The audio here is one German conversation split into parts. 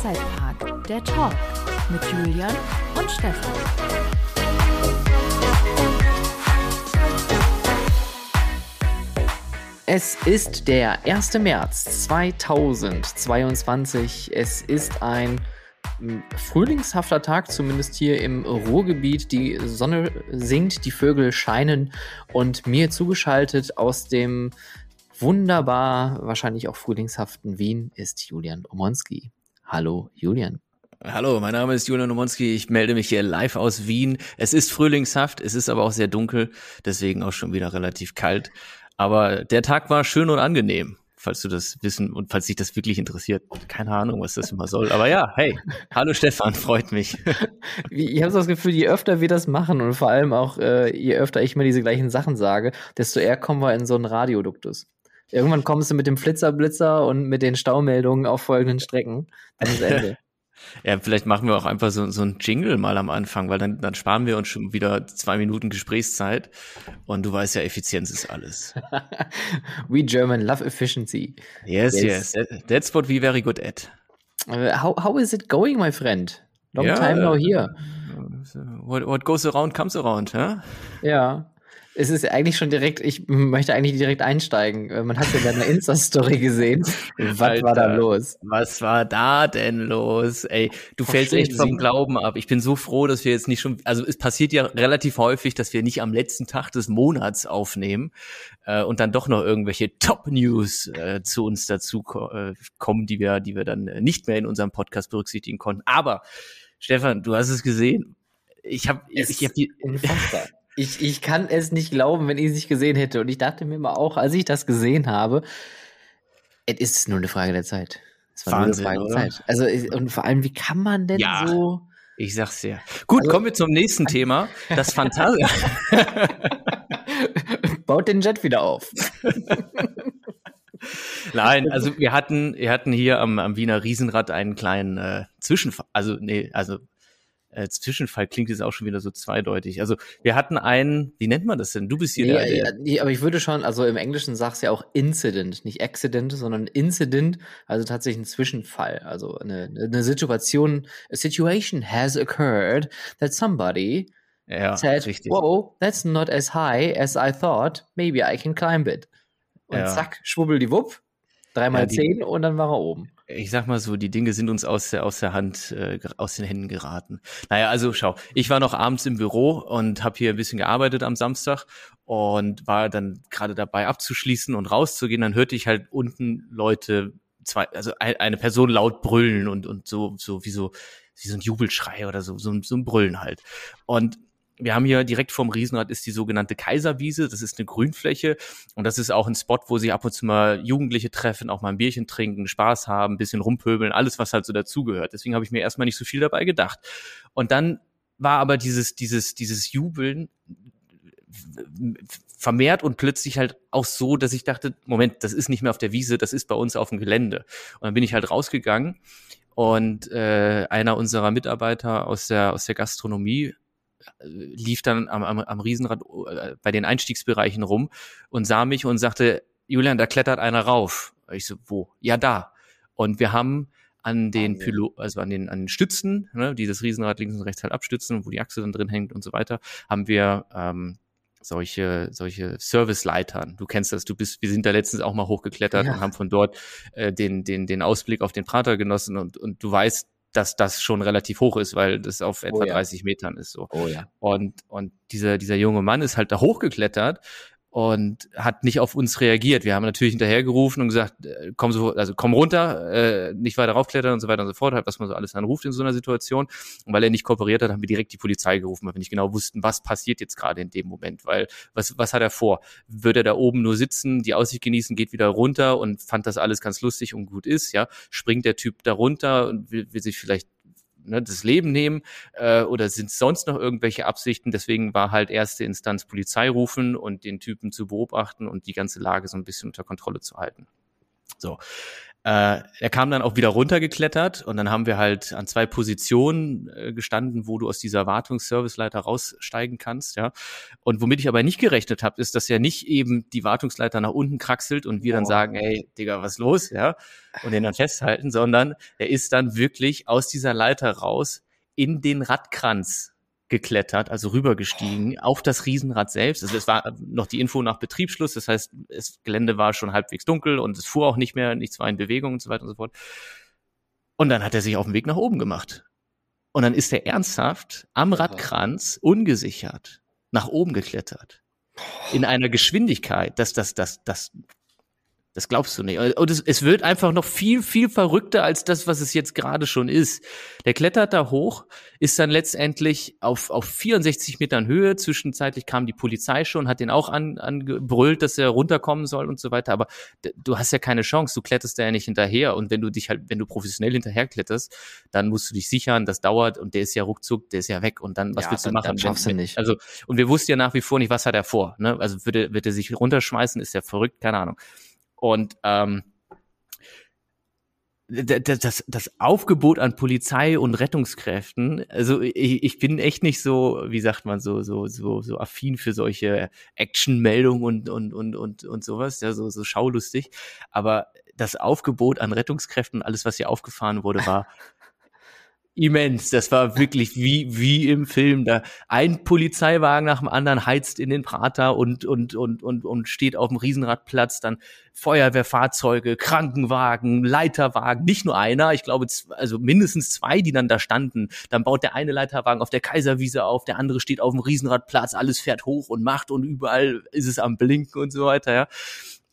Freizeitpark, der Talk mit Julian und Stefan. Es ist der 1. März 2022. Es ist ein hm, frühlingshafter Tag, zumindest hier im Ruhrgebiet. Die Sonne sinkt, die Vögel scheinen und mir zugeschaltet aus dem wunderbar, wahrscheinlich auch frühlingshaften Wien ist Julian Omonski. Hallo, Julian. Hallo, mein Name ist Julian Omonski. Ich melde mich hier live aus Wien. Es ist frühlingshaft, es ist aber auch sehr dunkel, deswegen auch schon wieder relativ kalt. Aber der Tag war schön und angenehm, falls du das wissen und falls dich das wirklich interessiert. Keine Ahnung, was das immer soll. Aber ja, hey, hallo Stefan, freut mich. Ich habe so das Gefühl, je öfter wir das machen und vor allem auch, äh, je öfter ich mir diese gleichen Sachen sage, desto eher kommen wir in so einen Radioduktus. Irgendwann kommst du mit dem Flitzerblitzer und mit den Staumeldungen auf folgenden Strecken. Dann ist Ende. ja, vielleicht machen wir auch einfach so, so ein Jingle mal am Anfang, weil dann, dann sparen wir uns schon wieder zwei Minuten Gesprächszeit. Und du weißt ja, Effizienz ist alles. we German love efficiency. Yes, yes. yes. That's what we very good at. Uh, how, how is it going, my friend? Long yeah, time no here. What, what goes around comes around, huh? Ja es ist eigentlich schon direkt, ich möchte eigentlich direkt einsteigen. Äh, man hat ja deine Insta-Story gesehen. Was Alter, war da los? Was war da denn los? Ey, du Verstehe fällst echt vom Glauben ab. Ich bin so froh, dass wir jetzt nicht schon, also es passiert ja relativ häufig, dass wir nicht am letzten Tag des Monats aufnehmen äh, und dann doch noch irgendwelche Top-News äh, zu uns dazu äh, kommen, die wir, die wir dann äh, nicht mehr in unserem Podcast berücksichtigen konnten. Aber Stefan, du hast es gesehen. Ich habe ich, ich hab die unfassbar. Ich, ich kann es nicht glauben, wenn ich es nicht gesehen hätte. Und ich dachte mir mal auch, als ich das gesehen habe, es ist nur eine Frage der Zeit. Es war Wahnsinn, nur eine Frage der Zeit. Also, und vor allem, wie kann man denn ja. so. Ich sag's dir. Gut, also, kommen wir zum nächsten Thema. Das Fantasia. Baut den Jet wieder auf. Nein, also wir hatten, wir hatten hier am, am Wiener Riesenrad einen kleinen äh, Zwischenfall, also nee, also äh, Zwischenfall klingt jetzt auch schon wieder so zweideutig. Also wir hatten einen, wie nennt man das denn? Du bist hier nee, der, der nee, aber ich würde schon, also im Englischen sagst du ja auch Incident, nicht Accident, sondern Incident, also tatsächlich ein Zwischenfall, also eine, eine Situation, a situation has occurred that somebody ja, said, richtig. whoa, that's not as high as I thought, maybe I can climb it. Und ja. zack, schwubbel die Wupp, dreimal ja, zehn und dann war er oben ich sag mal so, die Dinge sind uns aus der, aus der Hand, äh, aus den Händen geraten. Naja, also schau, ich war noch abends im Büro und habe hier ein bisschen gearbeitet am Samstag und war dann gerade dabei abzuschließen und rauszugehen. Dann hörte ich halt unten Leute, zwei, also eine Person laut brüllen und, und so, so wie so, wie so ein Jubelschrei oder so, so, so ein Brüllen halt. Und wir haben hier direkt vorm Riesenrad ist die sogenannte Kaiserwiese. Das ist eine Grünfläche und das ist auch ein Spot, wo sich ab und zu mal Jugendliche treffen, auch mal ein Bierchen trinken, Spaß haben, ein bisschen rumpöbeln, alles, was halt so dazugehört. Deswegen habe ich mir erstmal nicht so viel dabei gedacht. Und dann war aber dieses, dieses, dieses Jubeln vermehrt und plötzlich halt auch so, dass ich dachte, Moment, das ist nicht mehr auf der Wiese, das ist bei uns auf dem Gelände. Und dann bin ich halt rausgegangen und äh, einer unserer Mitarbeiter aus der aus der Gastronomie lief dann am, am, am Riesenrad äh, bei den Einstiegsbereichen rum und sah mich und sagte, Julian, da klettert einer rauf. Ich so, wo? Ja, da. Und wir haben an den Pilo also an den, an den Stützen, ne, die das Riesenrad links und rechts halt abstützen, wo die Achse dann drin hängt und so weiter, haben wir ähm, solche, solche Serviceleitern. Du kennst das, du bist, wir sind da letztens auch mal hochgeklettert ja. und haben von dort äh, den, den, den Ausblick auf den Prater genossen und, und du weißt, dass das schon relativ hoch ist, weil das auf etwa oh ja. 30 Metern ist so. Oh ja. Und, und dieser, dieser junge Mann ist halt da hochgeklettert und hat nicht auf uns reagiert. Wir haben natürlich hinterhergerufen und gesagt, äh, komm so, also komm runter, äh, nicht weiter raufklettern und so weiter und so fort, halt, was man so alles anruft in so einer Situation. Und weil er nicht kooperiert hat, haben wir direkt die Polizei gerufen, weil wir nicht genau wussten, was passiert jetzt gerade in dem Moment, weil was, was hat er vor? Wird er da oben nur sitzen, die Aussicht genießen, geht wieder runter und fand das alles ganz lustig und gut ist, ja? Springt der Typ da runter und will, will sich vielleicht ne, das Leben nehmen äh, oder sind sonst noch irgendwelche Absichten. Deswegen war halt erste Instanz Polizei rufen und den Typen zu beobachten und die ganze Lage so ein bisschen unter Kontrolle zu halten. So. Äh, er kam dann auch wieder runtergeklettert und dann haben wir halt an zwei Positionen äh, gestanden, wo du aus dieser Wartungsserviceleiter raussteigen kannst, ja. Und womit ich aber nicht gerechnet habe, ist, dass er nicht eben die Wartungsleiter nach unten kraxelt und wir oh. dann sagen, hey, Digga, was los, ja, und den dann festhalten, sondern er ist dann wirklich aus dieser Leiter raus in den Radkranz geklettert, also rübergestiegen auf das Riesenrad selbst. Also es war noch die Info nach Betriebsschluss, das heißt, das Gelände war schon halbwegs dunkel und es fuhr auch nicht mehr, nichts war in Bewegung und so weiter und so fort. Und dann hat er sich auf den Weg nach oben gemacht. Und dann ist er ernsthaft am Radkranz ungesichert nach oben geklettert. In einer Geschwindigkeit, dass das, das, das das glaubst du nicht. Und es, es wird einfach noch viel, viel verrückter als das, was es jetzt gerade schon ist. Der klettert da hoch, ist dann letztendlich auf, auf 64 Metern Höhe. Zwischenzeitlich kam die Polizei schon, hat den auch an, angebrüllt, dass er runterkommen soll und so weiter. Aber du hast ja keine Chance. Du kletterst da ja nicht hinterher. Und wenn du dich halt, wenn du professionell hinterher kletterst, dann musst du dich sichern. Das dauert und der ist ja ruckzuck, der ist ja weg. Und dann, was ja, willst du machen? Dann schaffst du nicht. Also, und wir wussten ja nach wie vor nicht, was hat er vor. Ne? Also wird er, wird er sich runterschmeißen? Ist er verrückt? Keine Ahnung. Und ähm, das, das Aufgebot an Polizei und Rettungskräften, also ich, ich bin echt nicht so, wie sagt man, so, so, so, so affin für solche Actionmeldungen und, und, und, und, und sowas, ja, so, so schaulustig. Aber das Aufgebot an Rettungskräften, alles, was hier aufgefahren wurde, war immens. Das war wirklich wie, wie im Film. Da ein Polizeiwagen nach dem anderen heizt in den Prater und, und, und, und, und steht auf dem Riesenradplatz. Dann Feuerwehrfahrzeuge, Krankenwagen, Leiterwagen, nicht nur einer, ich glaube, also mindestens zwei, die dann da standen. Dann baut der eine Leiterwagen auf der Kaiserwiese auf, der andere steht auf dem Riesenradplatz, alles fährt hoch und macht und überall ist es am Blinken und so weiter, ja.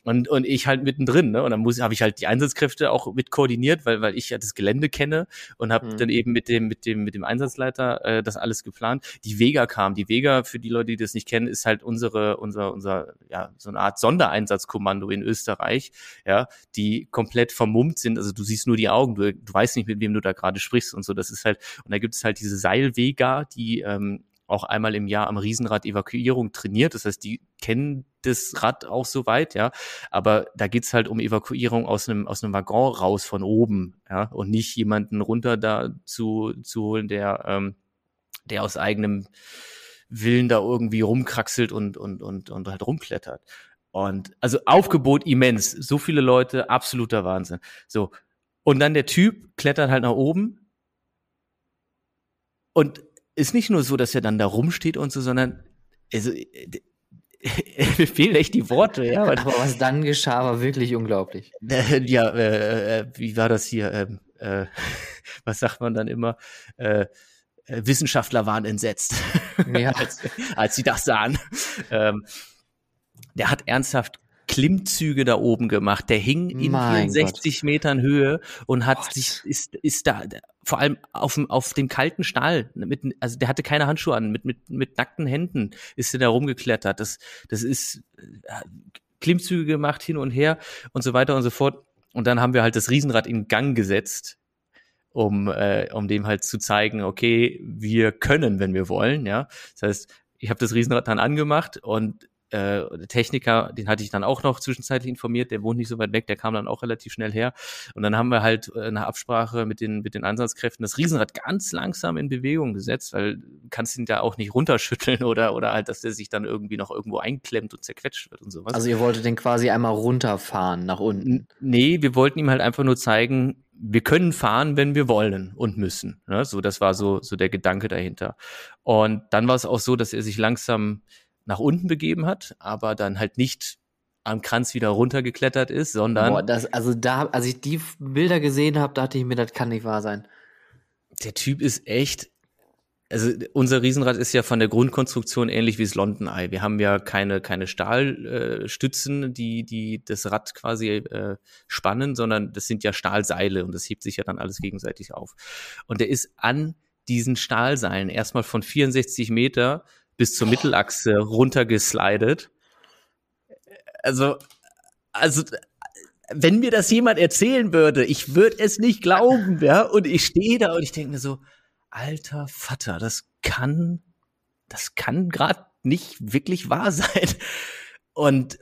Und, und ich halt mittendrin, ne? Und dann muss habe ich halt die Einsatzkräfte auch mit koordiniert, weil, weil ich ja das Gelände kenne und habe mhm. dann eben mit dem, mit dem, mit dem Einsatzleiter äh, das alles geplant. Die Vega kam. Die Vega, für die Leute, die das nicht kennen, ist halt unsere, unser, unser, ja, so eine Art Sondereinsatzkommando in Österreich, ja, die komplett vermummt sind. Also du siehst nur die Augen, du, du weißt nicht, mit wem du da gerade sprichst und so. Das ist halt, und da gibt es halt diese Seilvega, die ähm, auch einmal im Jahr am Riesenrad Evakuierung trainiert. Das heißt, die kennen das Rad auch soweit, ja. Aber da geht's halt um Evakuierung aus einem, aus einem Waggon raus von oben, ja, und nicht jemanden runter da zu, zu holen, der, ähm, der aus eigenem Willen da irgendwie rumkraxelt und, und, und, und halt rumklettert. Und also Aufgebot immens. So viele Leute, absoluter Wahnsinn. So. Und dann der Typ klettert halt nach oben. Und ist nicht nur so, dass er dann da rumsteht und so, sondern also, äh, mir fehlen echt die Worte, ja. Aber was dann geschah, war wirklich unglaublich. Ja, äh, äh, wie war das hier? Ähm, äh, was sagt man dann immer? Äh, äh Wissenschaftler waren entsetzt, ja. als, als sie das sahen. Ähm, der hat ernsthaft Klimmzüge da oben gemacht. Der hing in mein 64 Gott. Metern Höhe und hat Gott. sich, ist, ist da, vor allem auf dem, auf dem kalten Stahl, mit, also der hatte keine Handschuhe an, mit, mit, mit nackten Händen ist er da rumgeklettert. Das, das ist äh, Klimmzüge gemacht hin und her und so weiter und so fort. Und dann haben wir halt das Riesenrad in Gang gesetzt, um, äh, um dem halt zu zeigen, okay, wir können, wenn wir wollen, ja. Das heißt, ich habe das Riesenrad dann angemacht und äh, Techniker, den hatte ich dann auch noch zwischenzeitlich informiert, der wohnt nicht so weit weg, der kam dann auch relativ schnell her. Und dann haben wir halt äh, eine Absprache mit den, mit den Einsatzkräften das Riesenrad ganz langsam in Bewegung gesetzt, weil du kannst ihn da auch nicht runterschütteln oder, oder halt, dass der sich dann irgendwie noch irgendwo einklemmt und zerquetscht wird und sowas. Also ihr wolltet den quasi einmal runterfahren nach unten? Nee, wir wollten ihm halt einfach nur zeigen, wir können fahren, wenn wir wollen und müssen. Ne? So, das war so, so der Gedanke dahinter. Und dann war es auch so, dass er sich langsam nach unten begeben hat, aber dann halt nicht am Kranz wieder runtergeklettert ist, sondern. Boah, das, also da, als ich die Bilder gesehen habe, dachte ich mir, das kann nicht wahr sein. Der Typ ist echt. Also unser Riesenrad ist ja von der Grundkonstruktion ähnlich wie das London Eye. Wir haben ja keine keine Stahlstützen, äh, die die das Rad quasi äh, spannen, sondern das sind ja Stahlseile und das hebt sich ja dann alles gegenseitig auf. Und der ist an diesen Stahlseilen erstmal von 64 Meter bis zur Mittelachse runtergeslidet. Also, also, wenn mir das jemand erzählen würde, ich würde es nicht glauben, ja. Und ich stehe da und ich denke mir so, alter Vater, das kann, das kann gerade nicht wirklich wahr sein. Und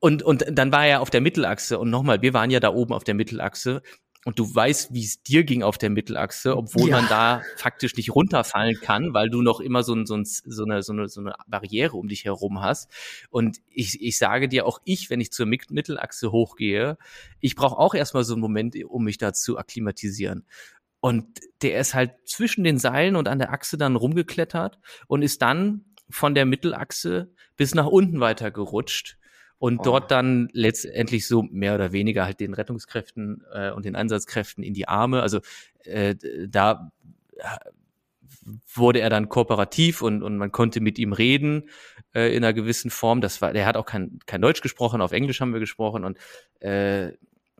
und, und dann war er auf der Mittelachse und nochmal, wir waren ja da oben auf der Mittelachse und du weißt, wie es dir ging auf der Mittelachse, obwohl ja. man da faktisch nicht runterfallen kann, weil du noch immer so, ein, so, ein, so, eine, so, eine, so eine Barriere um dich herum hast. Und ich, ich sage dir auch ich, wenn ich zur Mittelachse hochgehe, ich brauche auch erstmal so einen Moment, um mich da zu akklimatisieren. Und der ist halt zwischen den Seilen und an der Achse dann rumgeklettert und ist dann von der Mittelachse bis nach unten weiter gerutscht und oh. dort dann letztendlich so mehr oder weniger halt den Rettungskräften äh, und den Einsatzkräften in die Arme. Also äh, da wurde er dann kooperativ und, und man konnte mit ihm reden äh, in einer gewissen Form. Das war, der hat auch kein, kein Deutsch gesprochen, auf Englisch haben wir gesprochen und äh,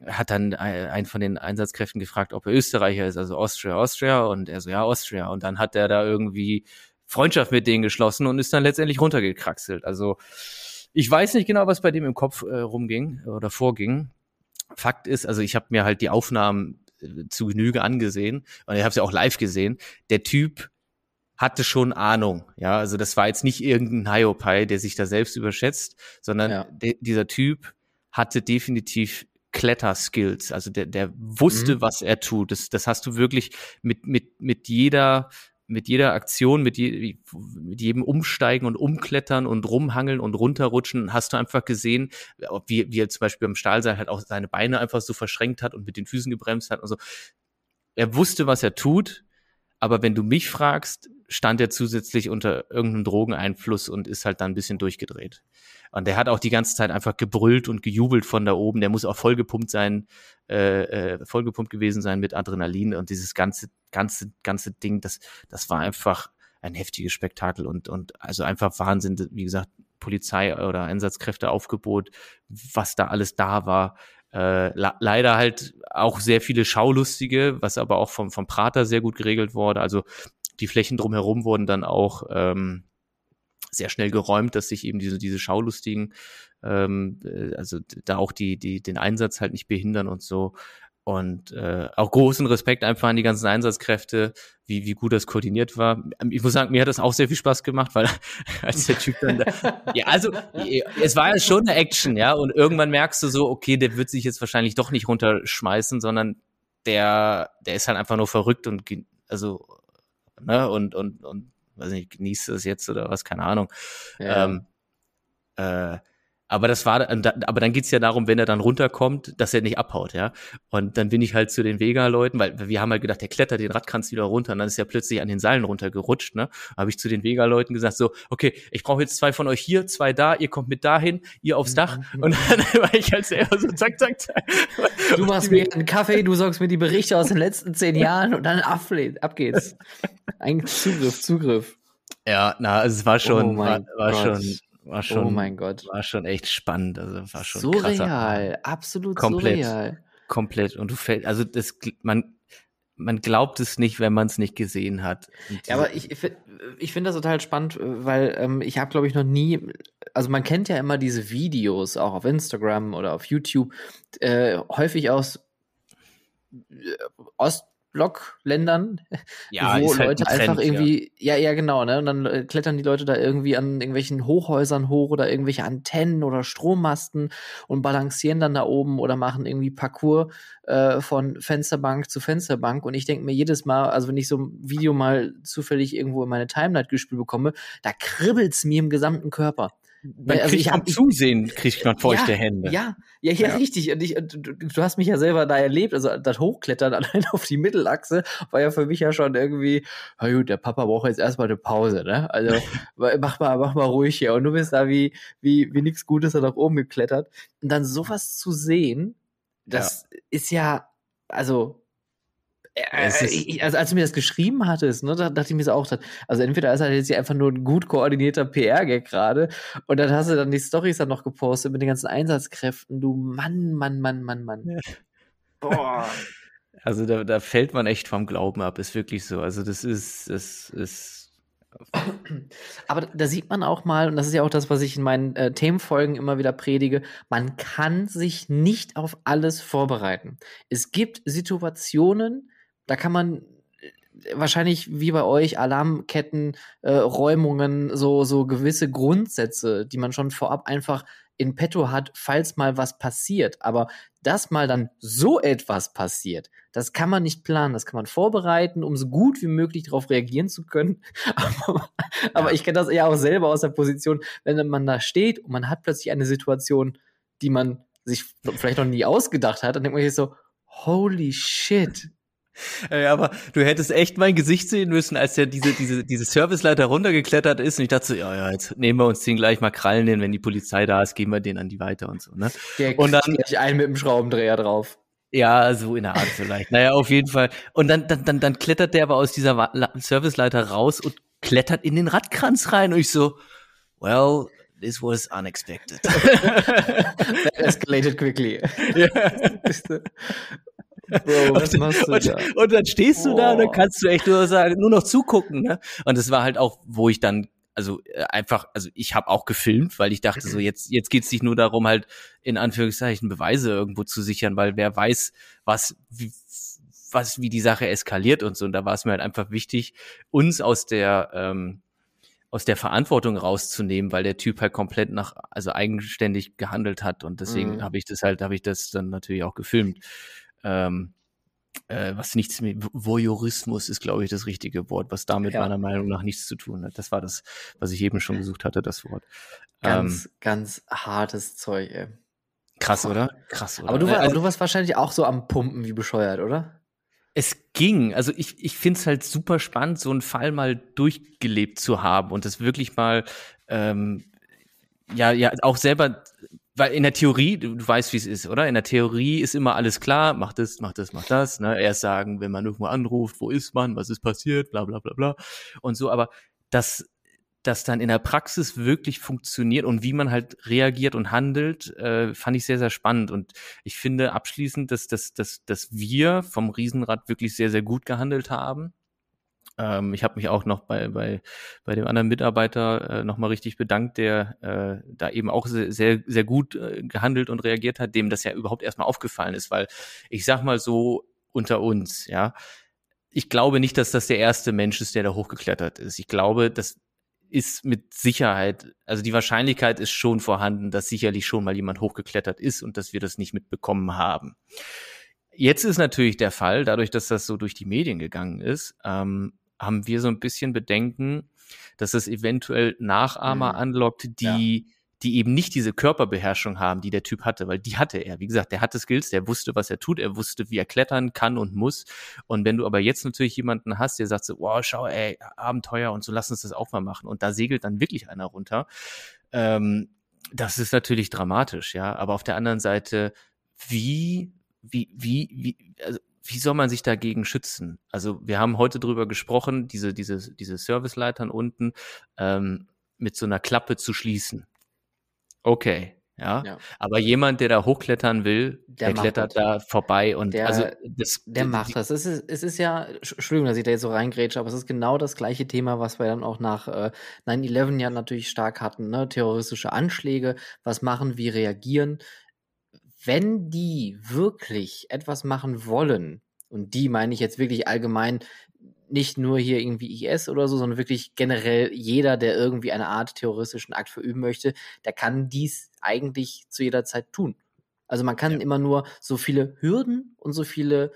hat dann einen von den Einsatzkräften gefragt, ob er Österreicher ist, also Austria, Austria und er so, ja, Austria. Und dann hat er da irgendwie Freundschaft mit denen geschlossen und ist dann letztendlich runtergekraxelt. Also ich weiß nicht genau, was bei dem im Kopf äh, rumging oder vorging. Fakt ist, also ich habe mir halt die Aufnahmen äh, zu Genüge angesehen und ich habe sie auch live gesehen. Der Typ hatte schon Ahnung, ja, also das war jetzt nicht irgendein Hiopai, der sich da selbst überschätzt, sondern ja. dieser Typ hatte definitiv Kletterskills, also der, der wusste, mhm. was er tut. Das, das hast du wirklich mit, mit, mit jeder mit jeder Aktion, mit, je, mit jedem Umsteigen und Umklettern und Rumhangeln und Runterrutschen hast du einfach gesehen, wie, wie er zum Beispiel am Stahlseil halt auch seine Beine einfach so verschränkt hat und mit den Füßen gebremst hat und so. Er wusste, was er tut, aber wenn du mich fragst, stand er zusätzlich unter irgendeinem Drogeneinfluss und ist halt dann ein bisschen durchgedreht. Und der hat auch die ganze Zeit einfach gebrüllt und gejubelt von da oben. Der muss auch vollgepumpt sein, äh, äh, vollgepumpt gewesen sein mit Adrenalin und dieses ganze, ganze, ganze Ding, das, das war einfach ein heftiges Spektakel und, und also einfach Wahnsinn, wie gesagt, Polizei oder Einsatzkräfte Aufgebot, was da alles da war. Äh, leider halt auch sehr viele Schaulustige, was aber auch vom, vom Prater sehr gut geregelt wurde. Also die Flächen drumherum wurden dann auch ähm, sehr schnell geräumt, dass sich eben diese, diese Schaulustigen, ähm, äh, also da auch die, die, den Einsatz halt nicht behindern und so. Und äh, auch großen Respekt einfach an die ganzen Einsatzkräfte, wie, wie gut das koordiniert war. Ich muss sagen, mir hat das auch sehr viel Spaß gemacht, weil als der Typ dann da, ja, also es war ja schon eine Action, ja, und irgendwann merkst du so, okay, der wird sich jetzt wahrscheinlich doch nicht runterschmeißen, sondern der, der ist halt einfach nur verrückt und also, ne, und, und, und weiß nicht, genießt es jetzt oder was, keine Ahnung. Ja. Ähm, äh, aber das war, aber dann geht's ja darum, wenn er dann runterkommt, dass er nicht abhaut, ja. Und dann bin ich halt zu den Vega-Leuten, weil wir haben halt gedacht, der klettert den Radkranz wieder runter und dann ist er plötzlich an den Seilen runtergerutscht, ne. Habe ich zu den Vega-Leuten gesagt, so, okay, ich brauche jetzt zwei von euch hier, zwei da, ihr kommt mit dahin, ihr aufs Dach. Und dann war ich halt selber so zack, zack, zack. Du machst mir einen Kaffee, du sorgst mir die Berichte aus den letzten zehn Jahren und dann ab, ab geht's. Ein Zugriff, Zugriff. Ja, na, also es war schon, oh war, war schon war schon, oh mein Gott. War schon echt spannend. Also war schon surreal, absolut komplett, surreal. Komplett. Und du fällst, also das, man, man glaubt es nicht, wenn man es nicht gesehen hat. Ja, aber ich, ich finde das total spannend, weil ähm, ich habe, glaube ich, noch nie, also man kennt ja immer diese Videos, auch auf Instagram oder auf YouTube, äh, häufig aus äh, Ost Blockländern, ja, wo halt Leute Trend, einfach irgendwie, ja. ja, ja, genau, ne? Und dann äh, klettern die Leute da irgendwie an irgendwelchen Hochhäusern hoch oder irgendwelche Antennen oder Strommasten und balancieren dann da oben oder machen irgendwie Parcours äh, von Fensterbank zu Fensterbank. Und ich denke mir jedes Mal, also wenn ich so ein Video mal zufällig irgendwo in meine Timeline gespielt bekomme, da kribbelt's mir im gesamten Körper. Man also kriegt vom Zusehen kriegt man feuchte ja, Hände. Ja, ja, ja, ja, richtig. Und ich, du, du, hast mich ja selber da erlebt. Also das Hochklettern allein auf die Mittelachse war ja für mich ja schon irgendwie, na gut, der Papa braucht jetzt erstmal eine Pause, ne? Also mach mal, mach mal ruhig hier. Und du bist da wie, wie, wie nichts Gutes da nach oben geklettert. Und dann sowas zu sehen, das ja. ist ja, also äh, also als du mir das geschrieben hattest, ne, da dachte ich mir so auch, also entweder ist er jetzt einfach nur ein gut koordinierter PR-Gag gerade und dann hast du dann die Storys dann noch gepostet mit den ganzen Einsatzkräften. Du Mann, Mann, Mann, Mann, Mann. Ja. Boah. Also da, da fällt man echt vom Glauben ab, ist wirklich so. Also das ist, das ist. Aber da sieht man auch mal, und das ist ja auch das, was ich in meinen äh, Themenfolgen immer wieder predige, man kann sich nicht auf alles vorbereiten. Es gibt Situationen, da kann man äh, wahrscheinlich wie bei euch Alarmketten, äh, Räumungen, so, so gewisse Grundsätze, die man schon vorab einfach in petto hat, falls mal was passiert. Aber dass mal dann so etwas passiert, das kann man nicht planen, das kann man vorbereiten, um so gut wie möglich darauf reagieren zu können. Aber, aber ich kenne das ja auch selber aus der Position, wenn man da steht und man hat plötzlich eine Situation, die man sich vielleicht noch nie ausgedacht hat, dann denkt man sich so, holy shit, ja, aber du hättest echt mein Gesicht sehen müssen, als der diese, diese, diese Serviceleiter runtergeklettert ist. Und ich dachte so, ja, ja, jetzt nehmen wir uns den gleich mal Krallen hin, wenn die Polizei da ist, geben wir den an die weiter und so, ne? Der und dann gleich einen mit dem Schraubendreher drauf. Ja, so in der Art vielleicht. naja, auf jeden Fall. Und dann, dann, dann, dann klettert der aber aus dieser Serviceleiter raus und klettert in den Radkranz rein. Und ich so, well, this was unexpected. That escalated quickly. Ja. Bro, was und, machst du und, da? Und dann stehst du oh. da und dann kannst du echt nur sagen, nur noch zugucken. Ne? Und das war halt auch, wo ich dann also äh, einfach, also ich habe auch gefilmt, weil ich dachte so, jetzt, jetzt geht's nicht nur darum, halt in Anführungszeichen Beweise irgendwo zu sichern, weil wer weiß, was, wie, was, wie die Sache eskaliert und so. Und da war es mir halt einfach wichtig, uns aus der, ähm, aus der Verantwortung rauszunehmen, weil der Typ halt komplett nach, also eigenständig gehandelt hat. Und deswegen mhm. habe ich das halt, habe ich das dann natürlich auch gefilmt ähm, äh, was nichts mit Voyeurismus ist, glaube ich, das richtige Wort, was damit ja. meiner Meinung nach nichts zu tun hat. Das war das, was ich eben schon gesucht hatte, das Wort. Ganz, ähm, ganz hartes Zeug, ey. Krass, oder? Krass, oder? Aber du, war, also, aber du warst wahrscheinlich auch so am Pumpen wie bescheuert, oder? Es ging. Also ich, ich finde es halt super spannend, so einen Fall mal durchgelebt zu haben und das wirklich mal ähm, ja, ja, auch selber weil in der Theorie, du, du weißt, wie es ist, oder? In der Theorie ist immer alles klar, mach das, mach das, mach das. Ne? Erst sagen, wenn man irgendwo anruft, wo ist man, was ist passiert, bla bla bla bla. Und so, aber das, das dann in der Praxis wirklich funktioniert und wie man halt reagiert und handelt, äh, fand ich sehr, sehr spannend. Und ich finde abschließend, dass, dass, dass, dass wir vom Riesenrad wirklich sehr, sehr gut gehandelt haben. Ähm, ich habe mich auch noch bei, bei, bei dem anderen Mitarbeiter äh, nochmal richtig bedankt, der äh, da eben auch sehr, sehr, sehr gut äh, gehandelt und reagiert hat, dem das ja überhaupt erstmal aufgefallen ist, weil ich sag mal so unter uns, ja, ich glaube nicht, dass das der erste Mensch ist, der da hochgeklettert ist. Ich glaube, das ist mit Sicherheit, also die Wahrscheinlichkeit ist schon vorhanden, dass sicherlich schon mal jemand hochgeklettert ist und dass wir das nicht mitbekommen haben. Jetzt ist natürlich der Fall, dadurch, dass das so durch die Medien gegangen ist, ähm, haben wir so ein bisschen Bedenken, dass es eventuell Nachahmer mhm. anlockt, die, ja. die eben nicht diese Körperbeherrschung haben, die der Typ hatte, weil die hatte er. Wie gesagt, der hatte Skills, der wusste, was er tut, er wusste, wie er klettern kann und muss. Und wenn du aber jetzt natürlich jemanden hast, der sagt so, wow, schau, ey, Abenteuer und so, lass uns das auch mal machen. Und da segelt dann wirklich einer runter. Ähm, das ist natürlich dramatisch, ja. Aber auf der anderen Seite, wie, wie, wie, wie, also wie soll man sich dagegen schützen? Also wir haben heute drüber gesprochen, diese, diese, diese Serviceleitern unten ähm, mit so einer Klappe zu schließen. Okay, ja? ja. Aber jemand, der da hochklettern will, der, der klettert das. da vorbei und der, also das, der macht das. Es ist, es ist ja, Entschuldigung, dass ich da jetzt so reingrätsche, aber es ist genau das gleiche Thema, was wir dann auch nach äh, 9-11 ja natürlich stark hatten, ne? Terroristische Anschläge, was machen, wie reagieren wenn die wirklich etwas machen wollen, und die meine ich jetzt wirklich allgemein, nicht nur hier irgendwie IS oder so, sondern wirklich generell jeder, der irgendwie eine Art terroristischen Akt verüben möchte, der kann dies eigentlich zu jeder Zeit tun. Also man kann ja. immer nur so viele Hürden und so viele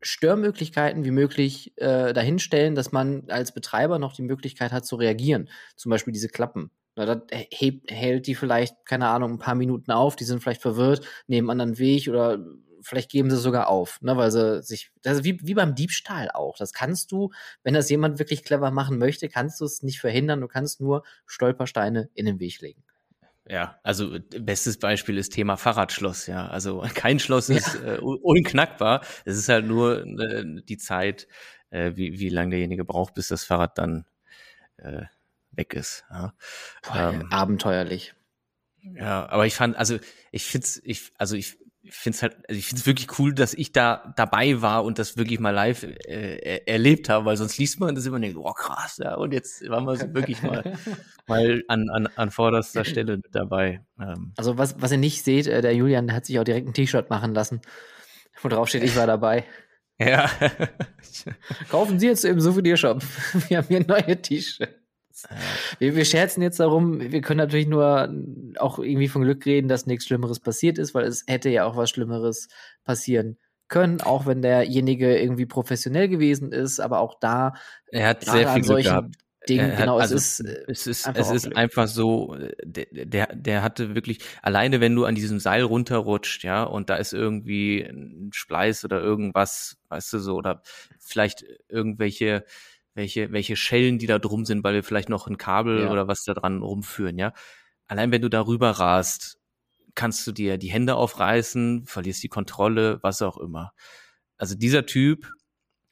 Störmöglichkeiten wie möglich äh, dahinstellen, dass man als Betreiber noch die Möglichkeit hat zu reagieren. Zum Beispiel diese Klappen. Na, das hebt, hält die vielleicht, keine Ahnung, ein paar Minuten auf, die sind vielleicht verwirrt, nehmen einen anderen Weg oder vielleicht geben sie sogar auf, ne, weil sie sich, das ist wie, wie beim Diebstahl auch. Das kannst du, wenn das jemand wirklich clever machen möchte, kannst du es nicht verhindern, du kannst nur Stolpersteine in den Weg legen. Ja, also bestes Beispiel ist Thema Fahrradschloss, ja. Also kein Schloss ist ja. äh, unknackbar. Es ist halt nur äh, die Zeit, äh, wie, wie lange derjenige braucht, bis das Fahrrad dann äh, weg ist. Ja. Boah, ähm, abenteuerlich. Ja, aber ich fand, also ich find's, ich, also ich finde es halt, also ich finde es wirklich cool, dass ich da dabei war und das wirklich mal live äh, erlebt habe, weil sonst liest man das immer und denkt, oh krass, ja, und jetzt waren wir so wirklich mal, mal an, an, an vorderster Stelle dabei. Ähm. Also was, was ihr nicht seht, äh, der Julian hat sich auch direkt ein T-Shirt machen lassen, wo drauf steht, ich war dabei. Ja. Kaufen Sie jetzt im Souvenirshop. Wir haben hier neue T-Shirts. Wir, wir scherzen jetzt darum, wir können natürlich nur auch irgendwie von Glück reden, dass nichts Schlimmeres passiert ist, weil es hätte ja auch was Schlimmeres passieren können, auch wenn derjenige irgendwie professionell gewesen ist, aber auch da. Er hat sehr viel Glück gehabt. Dingen, hat, genau, also, es ist, es ist, einfach, es ist einfach so, der, der, der hatte wirklich, alleine wenn du an diesem Seil runterrutscht, ja, und da ist irgendwie ein Spleiß oder irgendwas, weißt du so, oder vielleicht irgendwelche, welche, welche Schellen, die da drum sind, weil wir vielleicht noch ein Kabel ja. oder was da dran rumführen, ja. Allein wenn du darüber rast, kannst du dir die Hände aufreißen, verlierst die Kontrolle, was auch immer. Also dieser Typ,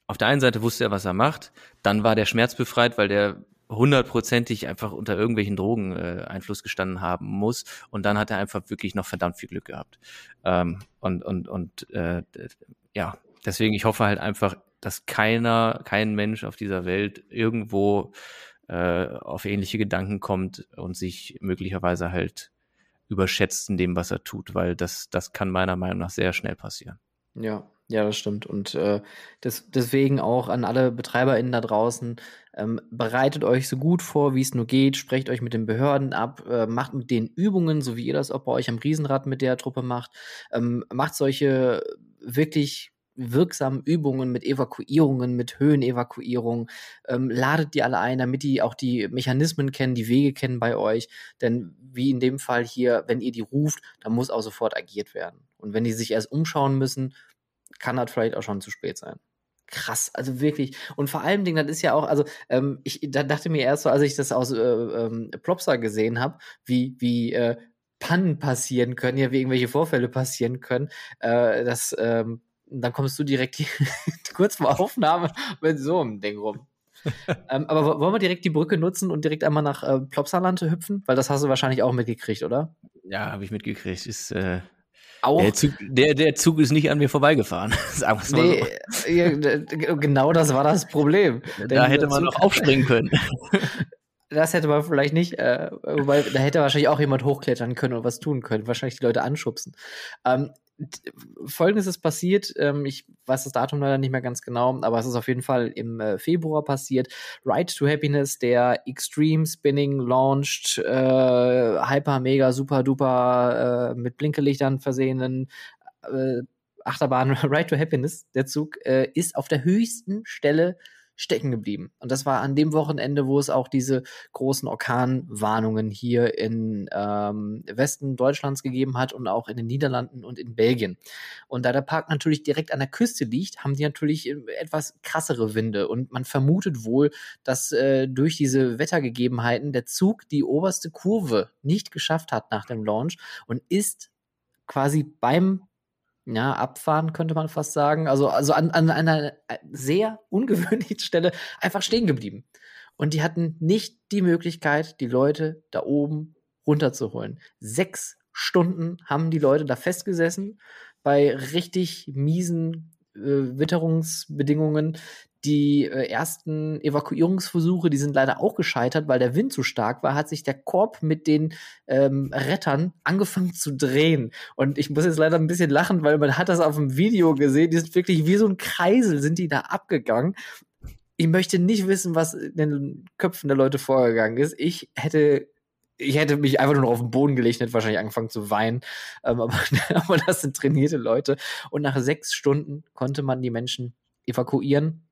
auf der einen Seite wusste er, was er macht, dann war der schmerzbefreit, weil der hundertprozentig einfach unter irgendwelchen Drogen äh, Einfluss gestanden haben muss und dann hat er einfach wirklich noch verdammt viel Glück gehabt ähm, und und und äh, ja deswegen ich hoffe halt einfach dass keiner kein Mensch auf dieser Welt irgendwo äh, auf ähnliche Gedanken kommt und sich möglicherweise halt überschätzt in dem was er tut weil das das kann meiner Meinung nach sehr schnell passieren ja ja, das stimmt. Und äh, des, deswegen auch an alle BetreiberInnen da draußen, ähm, bereitet euch so gut vor, wie es nur geht, sprecht euch mit den Behörden ab, äh, macht mit den Übungen, so wie ihr das auch bei euch am Riesenrad mit der Truppe macht, ähm, macht solche wirklich wirksamen Übungen mit Evakuierungen, mit Höhenevakuierung, ähm, ladet die alle ein, damit die auch die Mechanismen kennen, die Wege kennen bei euch. Denn wie in dem Fall hier, wenn ihr die ruft, dann muss auch sofort agiert werden. Und wenn die sich erst umschauen müssen, kann das vielleicht auch schon zu spät sein. Krass, also wirklich. Und vor allem Ding, das ist ja auch, also ähm, ich da dachte mir erst so, als ich das aus äh, ähm, Plopsa gesehen habe, wie, wie äh, Pannen passieren können, ja, wie irgendwelche Vorfälle passieren können, äh, dass ähm, dann kommst du direkt die, kurz vor Aufnahme mit so einem Ding rum. ähm, aber wollen wir direkt die Brücke nutzen und direkt einmal nach äh, Plopsaland hüpfen? Weil das hast du wahrscheinlich auch mitgekriegt, oder? Ja, habe ich mitgekriegt. Ist äh, auch. Der Zug, der, der Zug ist nicht an mir vorbeigefahren. Sagen wir nee, so. ja, genau das war das Problem. Da hätte man noch aufspringen können. Das hätte man vielleicht nicht, äh, wobei da hätte wahrscheinlich auch jemand hochklettern können und was tun können, wahrscheinlich die Leute anschubsen. Ähm, Folgendes ist passiert, ähm, ich weiß das Datum leider nicht mehr ganz genau, aber es ist auf jeden Fall im äh, Februar passiert. Ride to Happiness, der Extreme Spinning launched, äh, hyper, mega, super duper, äh, mit Blinkelichtern versehenen äh, Achterbahn Ride to Happiness, der Zug, äh, ist auf der höchsten Stelle stecken geblieben. Und das war an dem Wochenende, wo es auch diese großen Orkanwarnungen hier in ähm, Westen Deutschlands gegeben hat und auch in den Niederlanden und in Belgien. Und da der Park natürlich direkt an der Küste liegt, haben die natürlich äh, etwas krassere Winde. Und man vermutet wohl, dass äh, durch diese Wettergegebenheiten der Zug die oberste Kurve nicht geschafft hat nach dem Launch und ist quasi beim ja, abfahren könnte man fast sagen. Also, also an, an einer sehr ungewöhnlichen Stelle einfach stehen geblieben. Und die hatten nicht die Möglichkeit, die Leute da oben runterzuholen. Sechs Stunden haben die Leute da festgesessen bei richtig miesen äh, Witterungsbedingungen. Die äh, ersten Evakuierungsversuche, die sind leider auch gescheitert, weil der Wind zu stark war, hat sich der Korb mit den ähm, Rettern angefangen zu drehen. Und ich muss jetzt leider ein bisschen lachen, weil man hat das auf dem Video gesehen, die sind wirklich wie so ein Kreisel, sind die da abgegangen. Ich möchte nicht wissen, was in den Köpfen der Leute vorgegangen ist. Ich hätte ich hätte mich einfach nur noch auf den Boden gelegt, hätte wahrscheinlich angefangen zu weinen. Ähm, aber, aber das sind trainierte Leute. Und nach sechs Stunden konnte man die Menschen evakuieren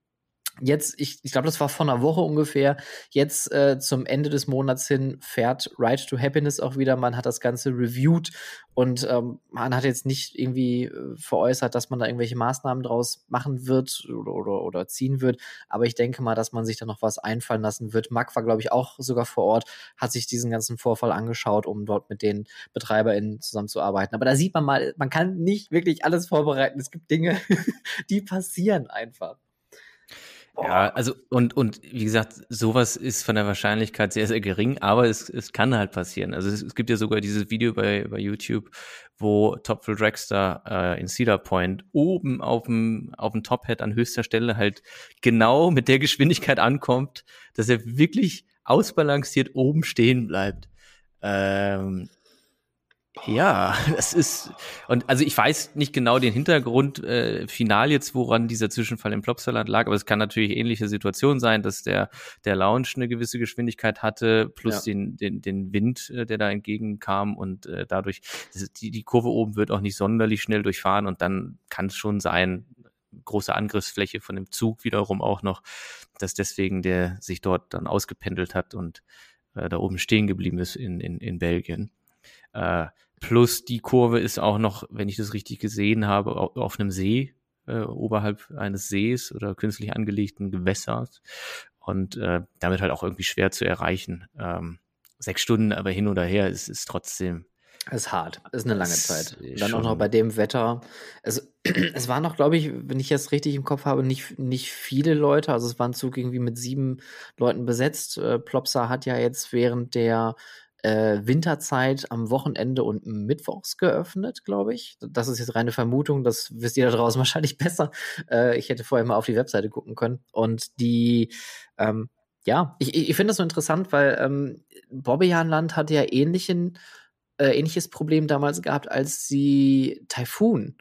Jetzt, ich, ich glaube, das war vor einer Woche ungefähr. Jetzt äh, zum Ende des Monats hin fährt Ride to Happiness auch wieder. Man hat das Ganze reviewed und ähm, man hat jetzt nicht irgendwie äh, veräußert, dass man da irgendwelche Maßnahmen draus machen wird oder, oder, oder ziehen wird. Aber ich denke mal, dass man sich da noch was einfallen lassen wird. Mac war, glaube ich, auch sogar vor Ort, hat sich diesen ganzen Vorfall angeschaut, um dort mit den BetreiberInnen zusammenzuarbeiten. Aber da sieht man mal, man kann nicht wirklich alles vorbereiten. Es gibt Dinge, die passieren einfach. Ja, also und und wie gesagt, sowas ist von der Wahrscheinlichkeit sehr sehr gering, aber es, es kann halt passieren. Also es, es gibt ja sogar dieses Video bei bei YouTube, wo Topful Dragster äh, in Cedar Point oben auf dem auf dem Top Hat an höchster Stelle halt genau mit der Geschwindigkeit ankommt, dass er wirklich ausbalanciert oben stehen bleibt. Ähm, Ja, das ist und also ich weiß nicht genau den Hintergrund äh, final jetzt, woran dieser Zwischenfall im Plopsaland lag, aber es kann natürlich ähnliche Situation sein, dass der der Lounge eine gewisse Geschwindigkeit hatte plus ja. den den den Wind, äh, der da entgegenkam und äh, dadurch die die Kurve oben wird auch nicht sonderlich schnell durchfahren und dann kann es schon sein, große Angriffsfläche von dem Zug wiederum auch noch, dass deswegen der sich dort dann ausgependelt hat und äh, da oben stehen geblieben ist in in in Belgien. Äh, plus die Kurve ist auch noch, wenn ich das richtig gesehen habe, auf einem See, äh, oberhalb eines Sees oder künstlich angelegten Gewässers und äh, damit halt auch irgendwie schwer zu erreichen. Ähm, sechs Stunden aber hin oder her ist, ist trotzdem. Es ist hart, ist eine lange Zeit. Und dann auch noch bei dem Wetter. Es, es waren noch, glaube ich, wenn ich jetzt richtig im Kopf habe, nicht, nicht viele Leute. Also es war ein Zug irgendwie mit sieben Leuten besetzt. Äh, Plopsa hat ja jetzt während der äh, Winterzeit am Wochenende und mittwochs geöffnet, glaube ich. Das ist jetzt reine Vermutung, das wisst ihr da draußen wahrscheinlich besser. Äh, ich hätte vorher mal auf die Webseite gucken können. Und die, ähm, ja, ich, ich finde das so interessant, weil ähm, Bobbejaanland hatte ja ähnlichen, äh, ähnliches Problem damals gehabt, als sie Typhoon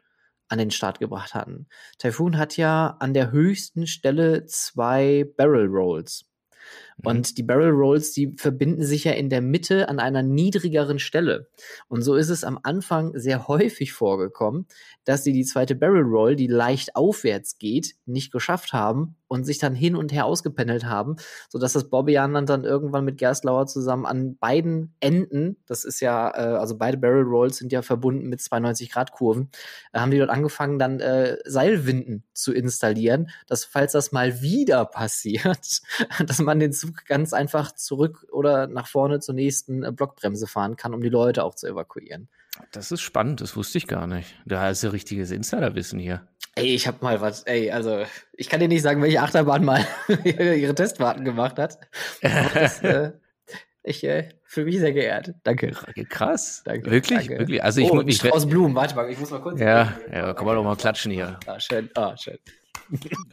an den Start gebracht hatten. Typhoon hat ja an der höchsten Stelle zwei Barrel Rolls. Mhm. Und die Barrel Rolls, die verbinden sich ja in der Mitte an einer niedrigeren Stelle. Und so ist es am Anfang sehr häufig vorgekommen, dass sie die zweite Barrel Roll, die leicht aufwärts geht, nicht geschafft haben und sich dann hin und her ausgependelt haben, sodass das Bobbejaanland dann irgendwann mit Gerstlauer zusammen an beiden Enden, das ist ja, äh, also beide Barrel Rolls sind ja verbunden mit 92 Grad Kurven, äh, haben die dort angefangen, dann äh, Seilwinden zu installieren, dass falls das mal wieder passiert, dass man den Zug ganz einfach zurück oder nach vorne zur nächsten äh, Blockbremse fahren kann, um die Leute auch zu evakuieren. Das ist spannend, das wusste ich gar nicht. Da ist ja richtiges Insiderwissen hier. Ey, ich hab mal was, ey, also ich kann dir nicht sagen, welche Achterbahn mal ihre Testfahrten gemacht hat. Das, äh, ich äh, fühle mich sehr geehrt. Danke. Krass. Danke. Wirklich? Danke. Wirklich? Also ich, oh, ich aus Blumen. Warte mal, ich muss mal kurz. Ja, ja, kann man doch mal klatschen hier. Ah, schön. Ah, schön.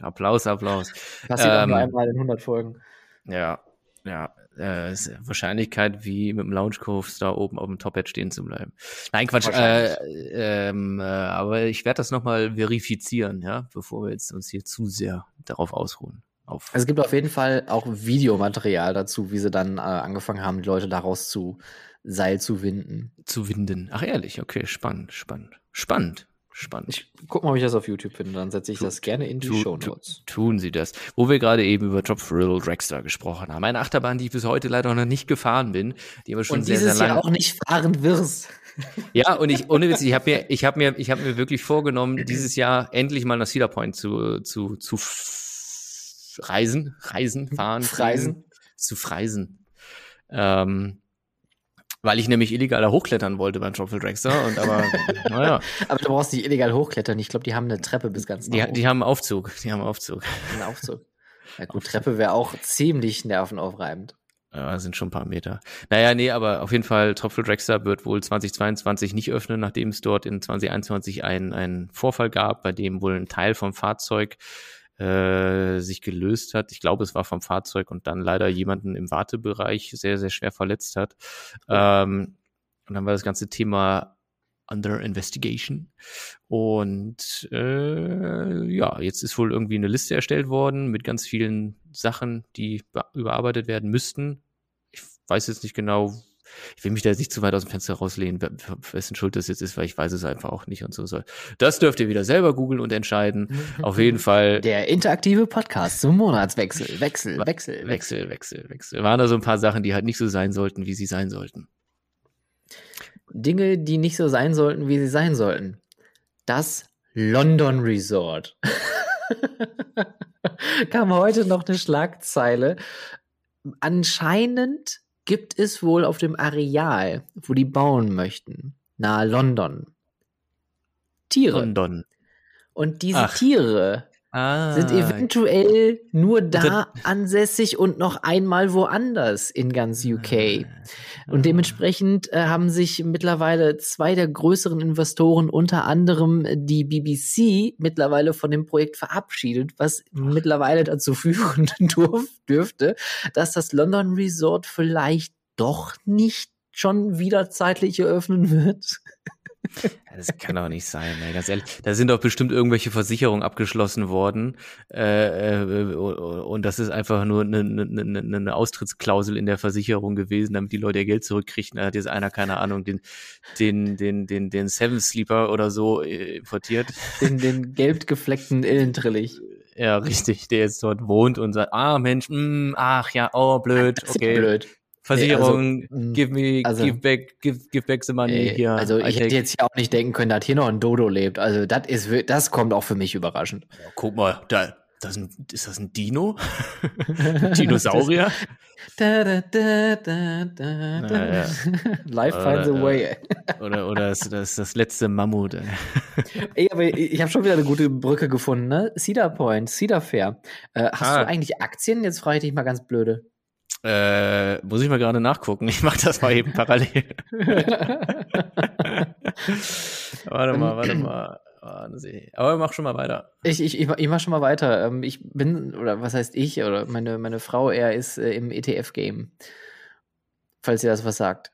Applaus, Applaus. Passiert ähm, einmal in 100 Folgen. Ja, ja, äh, Wahrscheinlichkeit, wie mit dem Lounge Coaster oben auf dem Top-Head stehen zu bleiben. Nein, Quatsch. Äh, ähm, äh, aber ich werde das nochmal verifizieren, ja, bevor wir jetzt uns hier zu sehr darauf ausruhen. Auf es gibt auf jeden Fall auch Videomaterial dazu, wie sie dann äh, angefangen haben, die Leute daraus zu Seil zu winden. Zu winden. Ach ehrlich, okay, spannend, spannend. Spannend. Spannend. Ich guck mal, ob ich das auf YouTube finde, dann setze ich tu, das gerne in die tu, Show Notes. Tu, tun Sie das. Wo wir gerade eben über Top Thrill Dragster gesprochen haben. Eine Achterbahn, die ich bis heute leider noch nicht gefahren bin, die aber schon und sehr, sehr lange. Jahr auch nicht fahren wirst. Ja, und ich, ohne Witz, ich habe mir, ich habe mir, ich habe mir wirklich vorgenommen, dieses Jahr endlich mal nach Cedar Point zu, zu, zu reisen, reisen, fahren, reisen, zu freisen. Ähm, weil ich nämlich illegaler hochklettern wollte beim Tropical Dragster und aber naja. aber du brauchst nicht illegal hochklettern. Ich glaube, die haben eine Treppe bis ganz nach die, die haben einen Aufzug. Die haben einen Aufzug. Einen Aufzug. Ja gut, Treppe wäre auch ziemlich nervenaufreibend. Ja, sind schon ein paar Meter. Naja, nee, aber auf jeden Fall, Tropical Dragster wird wohl 2022 nicht öffnen, nachdem es dort in 2021 einen, einen Vorfall gab, bei dem wohl ein Teil vom Fahrzeug äh, sich gelöst hat. Ich glaube, es war vom Fahrzeug und dann leider jemanden im Wartebereich sehr, sehr schwer verletzt hat. Ähm, und dann war das ganze Thema under investigation. Und äh, ja, jetzt ist wohl irgendwie eine Liste erstellt worden mit ganz vielen Sachen, die überarbeitet werden müssten. Ich weiß jetzt nicht genau, ich will mich da jetzt nicht zu weit aus dem Fenster rauslehnen, wessen Schuld das jetzt ist, weil ich weiß es einfach auch nicht und so soll. Das dürft ihr wieder selber googeln und entscheiden. Auf jeden Fall. Der interaktive Podcast zum Monatswechsel. Wechsel, Wechsel, Wechsel, Wechsel, Wechsel. Waren da so ein paar Sachen, die halt nicht so sein sollten, wie sie sein sollten. Dinge, die nicht so sein sollten, wie sie sein sollten. Das London Resort. Kam heute noch eine Schlagzeile. Anscheinend gibt es wohl auf dem Areal, wo die bauen möchten, nahe London, Tiere. London. Und diese Ach. Tiere ah. sind eventuell nur da ansässig und noch einmal woanders in ganz UK. Ah. Und dementsprechend äh, haben sich mittlerweile zwei der größeren Investoren, unter anderem die BBC, mittlerweile von dem Projekt verabschiedet, was mittlerweile dazu führen dürfte, dass das London Resort vielleicht doch nicht schon wieder zeitlich eröffnen wird? Das kann doch nicht sein, ey, ganz ehrlich. Da sind doch bestimmt irgendwelche Versicherungen abgeschlossen worden. Äh, äh, und das ist einfach nur eine, eine, eine, eine Austrittsklausel in der Versicherung gewesen, damit die Leute ihr Geld zurückkriegen. Da hat jetzt einer, keine Ahnung, den, den, den, den, den Seven Sleeper oder so äh, importiert. Den, den gelb gefleckten Illentrillich. Ja, richtig, der jetzt dort wohnt und sagt, ah Mensch, mh, mm, ach ja, oh blöd, okay. Blöd. Versicherung, nee, also, give me, also, give back, give, give back the money ey, hier. Also ich hätte jetzt ja auch nicht denken können, dass hier noch ein Dodo lebt. Also das ist, das kommt auch für mich überraschend. Ja, guck mal, da, das ist, ein, ist das ein Dino? Dinosaurier? da, da, da, da, da, da. Ja. Life finds a way. oder oder das, das, das letzte Mammut. Ey, aber ich habe schon wieder eine gute Brücke gefunden, ne? Cedar Point, Cedar Fair. Äh, hast ah. du eigentlich Aktien? Jetzt frage ich dich mal ganz blöde. Äh, muss ich mal gerade nachgucken. Ich mache das mal eben parallel. warte mal, warte mal. Aber mach schon mal weiter. Ich, ich, ich, ich mach schon mal weiter. Ähm, ich bin, oder was heißt ich, oder meine, meine Frau, er ist äh, im ETF-Game. Falls ihr das was sagt.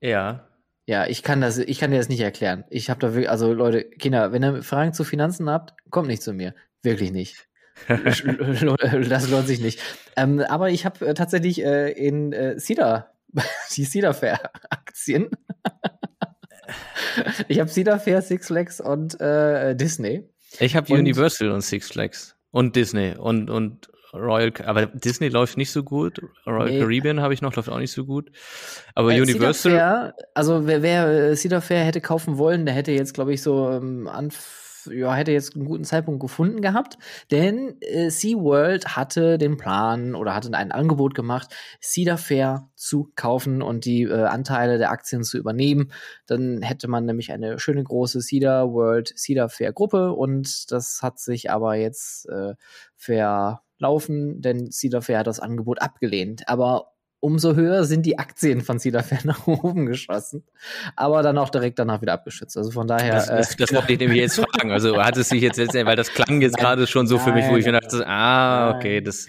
Ja. Ja, ich kann das, ich kann dir das nicht erklären. Ich habe da wirklich, also Leute, Kinder, wenn ihr Fragen zu Finanzen habt, kommt nicht zu mir. Wirklich nicht. das lohnt sich nicht. Ähm, aber ich habe äh, tatsächlich äh, in äh, Cedar, die Cedar Fair Aktien. ich habe Cedar Fair, Six Flags und äh, Disney. Ich habe Universal und Six Flags und Disney und und Royal, aber Disney läuft nicht so gut. Royal nee. Caribbean habe ich noch, läuft auch nicht so gut. Aber äh, Universal. Fair, also wer, wer äh, Cedar Fair hätte kaufen wollen, der hätte jetzt, glaube ich, so ähm, Anfang ja, hätte jetzt einen guten Zeitpunkt gefunden gehabt, denn äh, SeaWorld hatte den Plan oder hatte ein Angebot gemacht, Cedar Fair zu kaufen und die äh, Anteile der Aktien zu übernehmen. Dann hätte man nämlich eine schöne große Cedar World Cedar Fair Gruppe und das hat sich aber jetzt äh, verlaufen, denn Cedar Fair hat das Angebot abgelehnt. Aber umso höher sind die Aktien von Cedar nach oben geschossen, aber dann auch direkt danach wieder abgeschützt. Also von daher. Das, das, das wollte ich nämlich jetzt fragen. Also hat es sich jetzt, weil das klang jetzt gerade schon so für mich, wo ich mir dachte, ah, okay, das.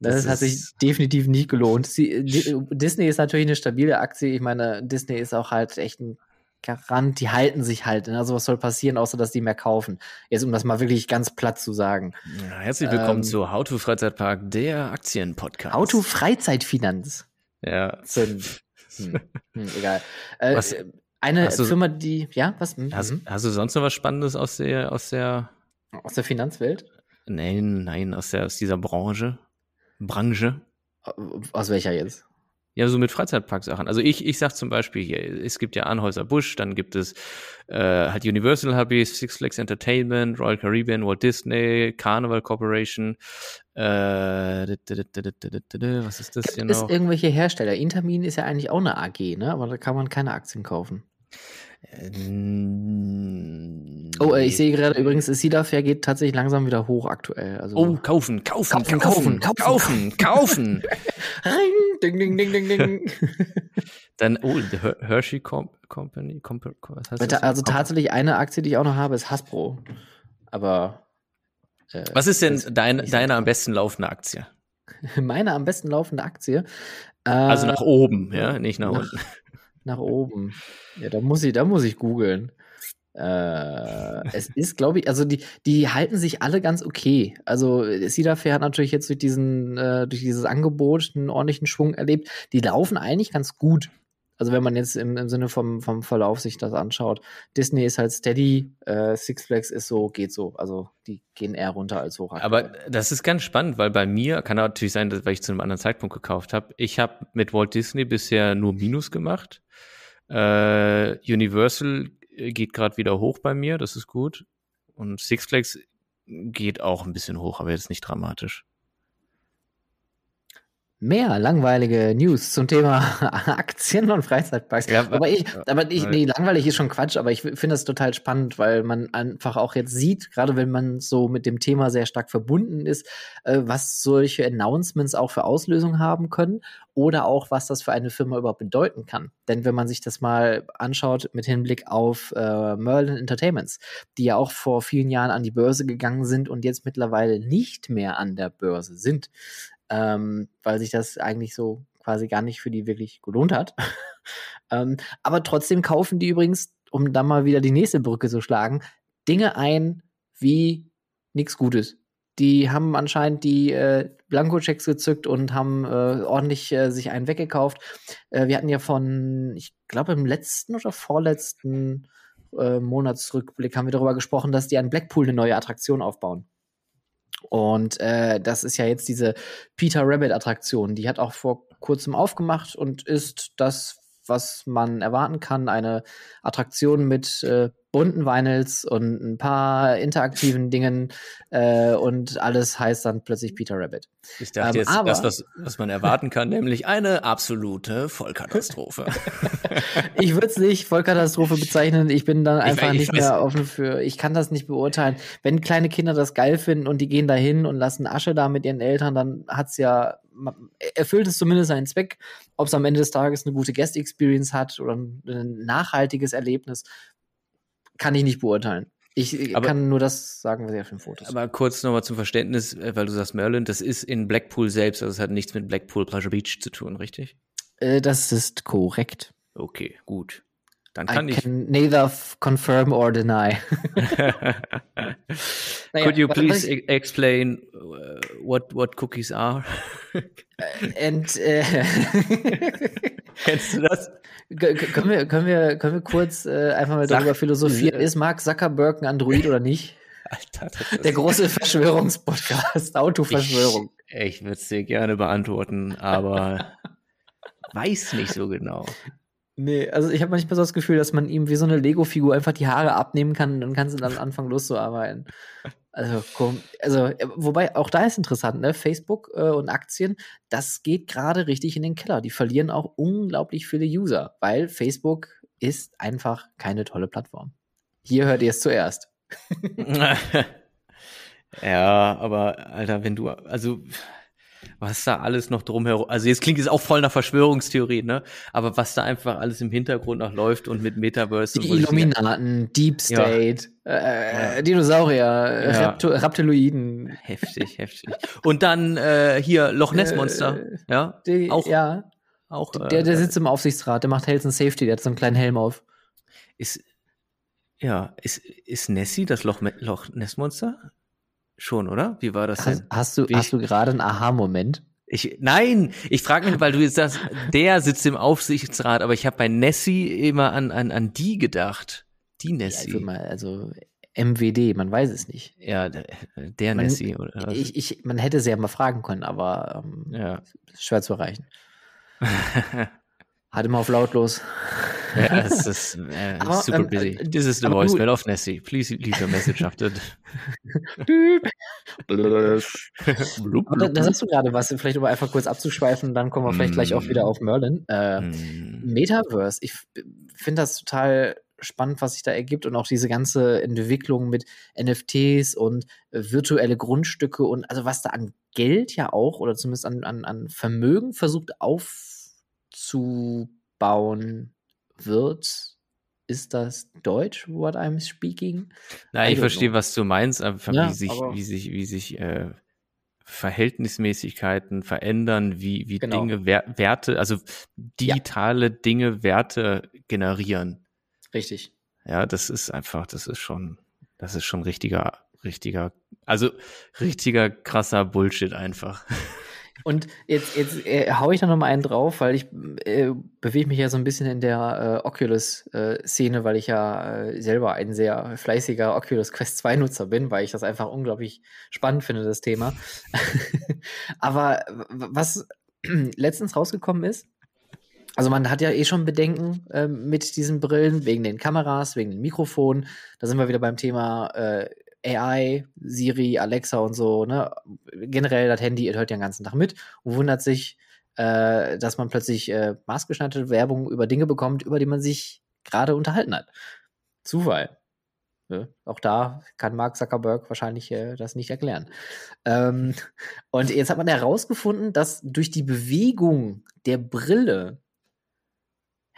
Das, das hat sich definitiv nicht gelohnt. Sie, Disney ist natürlich eine stabile Aktie. Ich meine, Disney ist auch halt echt ein Garant, die halten sich halt. Also was soll passieren, außer dass die mehr kaufen? Jetzt, um das mal wirklich ganz platt zu sagen. Ja, herzlich willkommen ähm, zu How to Freizeitpark, der Aktienpodcast. How to Freizeitfinanz. Ja. Sind, hm, hm, egal. Äh, was, eine du, Firma, die, ja, was? Hm, hast, hm. hast, du sonst noch was Spannendes aus der, aus der, aus der Finanzwelt? Nein, nein, aus der, aus dieser Branche. Branche. Aus welcher jetzt? Ja, so mit Freizeitparksachen. Also ich, ich sag zum Beispiel hier, es gibt ja Anhäuser Busch, dann gibt es äh, halt Universal ich, Six Flags Entertainment, Royal Caribbean, Walt Disney, Carnival Corporation, äh, was ist das hier noch? Ist irgendwelche Hersteller. Intermin ist ja eigentlich auch eine AG, ne? Aber da kann man keine Aktien kaufen. Ähm, oh, äh, ich sehe gerade übrigens, Cedar Fair geht tatsächlich langsam wieder hoch aktuell. Also oh, kaufen, kaufen, kaufen, kaufen, kaufen, kaufen. Ring, ding, ding, ding, ding, ding. Dann, oh, the Hershey Company. Comp was heißt das? Also tatsächlich eine Aktie, die ich auch noch habe, ist Hasbro. Aber. Äh, was ist denn dein, deine am besten laufende Aktie? Meine am besten laufende Aktie? Äh, also nach oben, ja, nicht nach, nach unten nach oben. Ja, da muss ich, da muss ich googeln. Äh, es ist, glaube ich, also die, die halten sich alle ganz okay. Also Cedar Fair hat natürlich jetzt durch diesen, äh, durch dieses Angebot einen ordentlichen Schwung erlebt. Die laufen eigentlich ganz gut. Also wenn man jetzt im, im Sinne vom, vom Verlauf sich das anschaut. Disney ist halt steady, äh, Six Flags ist so, geht so. Also die gehen eher runter als hoch. Aber das ist ganz spannend, weil bei mir kann natürlich sein, dass, weil ich zu einem anderen Zeitpunkt gekauft habe. Ich habe mit Walt Disney bisher nur Minus gemacht. Äh, Universal geht gerade wieder hoch bei mir, das ist gut. Und Six Flags geht auch ein bisschen hoch, aber jetzt nicht dramatisch. Mehr langweilige News zum Thema Aktien und Freizeitparks. Ja, aber ich, aber ich, nee, langweilig ist schon Quatsch, aber ich finde das total spannend, weil man einfach auch jetzt sieht, gerade wenn man so mit dem Thema sehr stark verbunden ist, äh, was solche Announcements auch für Auslösungen haben können oder auch, was das für eine Firma überhaupt bedeuten kann. Denn wenn man sich das mal anschaut mit Hinblick auf äh, Merlin Entertainments, die ja auch vor vielen Jahren an die Börse gegangen sind und jetzt mittlerweile nicht mehr an der Börse sind, ähm, weil sich das eigentlich so quasi gar nicht für die wirklich gelohnt hat. Ähm, aber trotzdem kaufen die übrigens, um dann mal wieder die nächste Brücke zu schlagen, Dinge ein wie nichts Gutes. Die haben anscheinend die äh, Blankochecks gezückt und haben äh, ordentlich äh, sich einen weggekauft. Äh, wir hatten ja von, ich glaube, im letzten oder vorletzten äh, Monatsrückblick haben wir darüber gesprochen, dass die an Blackpool eine neue Attraktion aufbauen. Und äh, das ist ja jetzt diese Peter Rabbit Attraktion. Die hat auch vor kurzem aufgemacht und ist das, was man erwarten kann. Eine Attraktion mit äh, bunten Vinyls und ein paar interaktiven Dingen äh, und alles heißt dann plötzlich Peter Rabbit. Ich dachte Ähm, jetzt, aber- das, was, was man erwarten kann, nämlich eine absolute Vollkatastrophe. Ich würde es nicht Vollkatastrophe bezeichnen. Ich bin dann Ich einfach weiß- ich nicht weiß- mehr offen für. Ich kann das nicht beurteilen. Wenn kleine Kinder das geil finden und die gehen dahin und lassen Asche da mit ihren Eltern, dann hat's ja erfüllt es zumindest seinen Zweck. Ob es am Ende des Tages eine gute Guest Experience hat oder ein nachhaltiges Erlebnis, kann ich nicht beurteilen. Ich Aber- kann nur das sagen, was ich auf den Fotos. Aber kurz nochmal zum Verständnis, äh, weil du sagst Merlin, das ist in Blackpool selbst, also es hat nichts mit Blackpool Pleasure Beach zu tun, richtig? äh, das ist korrekt. Okay, gut. Dann kann I ich. can neither confirm or deny. Naja, Could you please ich- e- explain uh, what what cookies are? And, äh, Kennst du das? Können wir, können wir, können wir kurz äh, einfach mal Sag- darüber philosophieren, äh, ist Mark Zuckerberg ein Android oder nicht? Alter, das ist Der große Verschwörungspodcast, Autoverschwörung. Ich, ich würde es dir gerne beantworten, aber weiß nicht so genau. Nee, also ich habe manchmal so das Gefühl, dass man ihm wie so eine Lego-Figur einfach die Haare abnehmen kann und dann kannst du dann anfangen loszuarbeiten. Also, komm, also, äh, wobei auch da ist interessant, ne? Facebook äh, und Aktien, das geht gerade richtig in den Keller. Die verlieren auch unglaublich viele User, weil Facebook ist einfach keine tolle Plattform. Hier hört ihr es zuerst. ja, aber Alter, wenn du, also was da alles noch drumherum, also jetzt klingt es auch voll nach Verschwörungstheorie, ne? Aber was da einfach alles im Hintergrund noch läuft und mit Metaverse Die Illuminaten, Deep Ja. State, äh, Ja. Dinosaurier, äh, Ja. Rapto Reptiloiden. heftig, heftig. Und dann äh, hier Loch Ness Monster, Äh, ja, Die, auch, ja, auch äh, der, der sitzt im Aufsichtsrat, der macht Health and Safety, der hat so einen kleinen Helm auf. ist ja, ist ist Nessie das Loch, Loch Ness Monster? Schon, oder? Wie war das Hast, denn? hast du, Wie- hast du gerade einen Aha-Moment? Ich, nein, ich frage mich, weil du jetzt sagst, der sitzt im Aufsichtsrat, aber ich habe bei Nessie immer an, an, an die gedacht. Die Ja, Nessie. würd mal, also MWD, man weiß es nicht. Ja, der, der Man- Nessie. Oder? Ich, ich, man hätte sie ja mal fragen können, aber ähm, ja. schwer zu erreichen. Hat immer auf lautlos. ja, es ist äh, Aber, super ähm, busy. äh, This is the voicemail of Nessie. Please leave your message after. Da, sagst du gerade was, vielleicht um einfach kurz abzuschweifen, dann kommen wir vielleicht gleich auch wieder auf Merlin. Äh, Hm. Metaverse, ich finde das total spannend, was sich da ergibt und auch diese ganze Entwicklung mit NFTs und äh, virtuelle Grundstücke und also was da an Geld ja auch oder zumindest an, an, an Vermögen versucht aufzubauen wird. Ist das Deutsch, what I'm speaking? Nein, I ich verstehe, was du meinst, einfach Ja, wie sich, aber- wie sich, wie sich äh, Verhältnismäßigkeiten verändern, wie, wie Genau. Dinge, Wer Werte, also digitale Dinge Werte generieren. Richtig. Ja, das ist einfach, das ist schon, das ist schon richtiger, richtiger, also richtiger krasser Bullshit einfach. Und jetzt, jetzt äh, hau ich da noch mal einen drauf, weil ich äh, bewege mich ja so ein bisschen in der äh, Oculus-Szene, weil ich ja äh, selber ein sehr fleißiger Oculus Quest 2-Nutzer bin, weil ich das einfach unglaublich spannend finde, das Thema. Aber was letztens rausgekommen ist, also man hat ja eh schon Bedenken ähm, mit diesen Brillen, wegen den Kameras, wegen den Mikrofonen. Da sind wir wieder beim Thema äh, AI, Siri, Alexa und so, ne? Generell das Handy, hört ja den ganzen Tag mit und wundert sich, äh, dass man plötzlich äh, maßgeschneiderte Werbung über Dinge bekommt, über die man sich gerade unterhalten hat. Zufall. Ne? Auch da kann Mark Zuckerberg wahrscheinlich äh, das nicht erklären. Ähm, und jetzt hat man herausgefunden, dass durch die Bewegung der Brille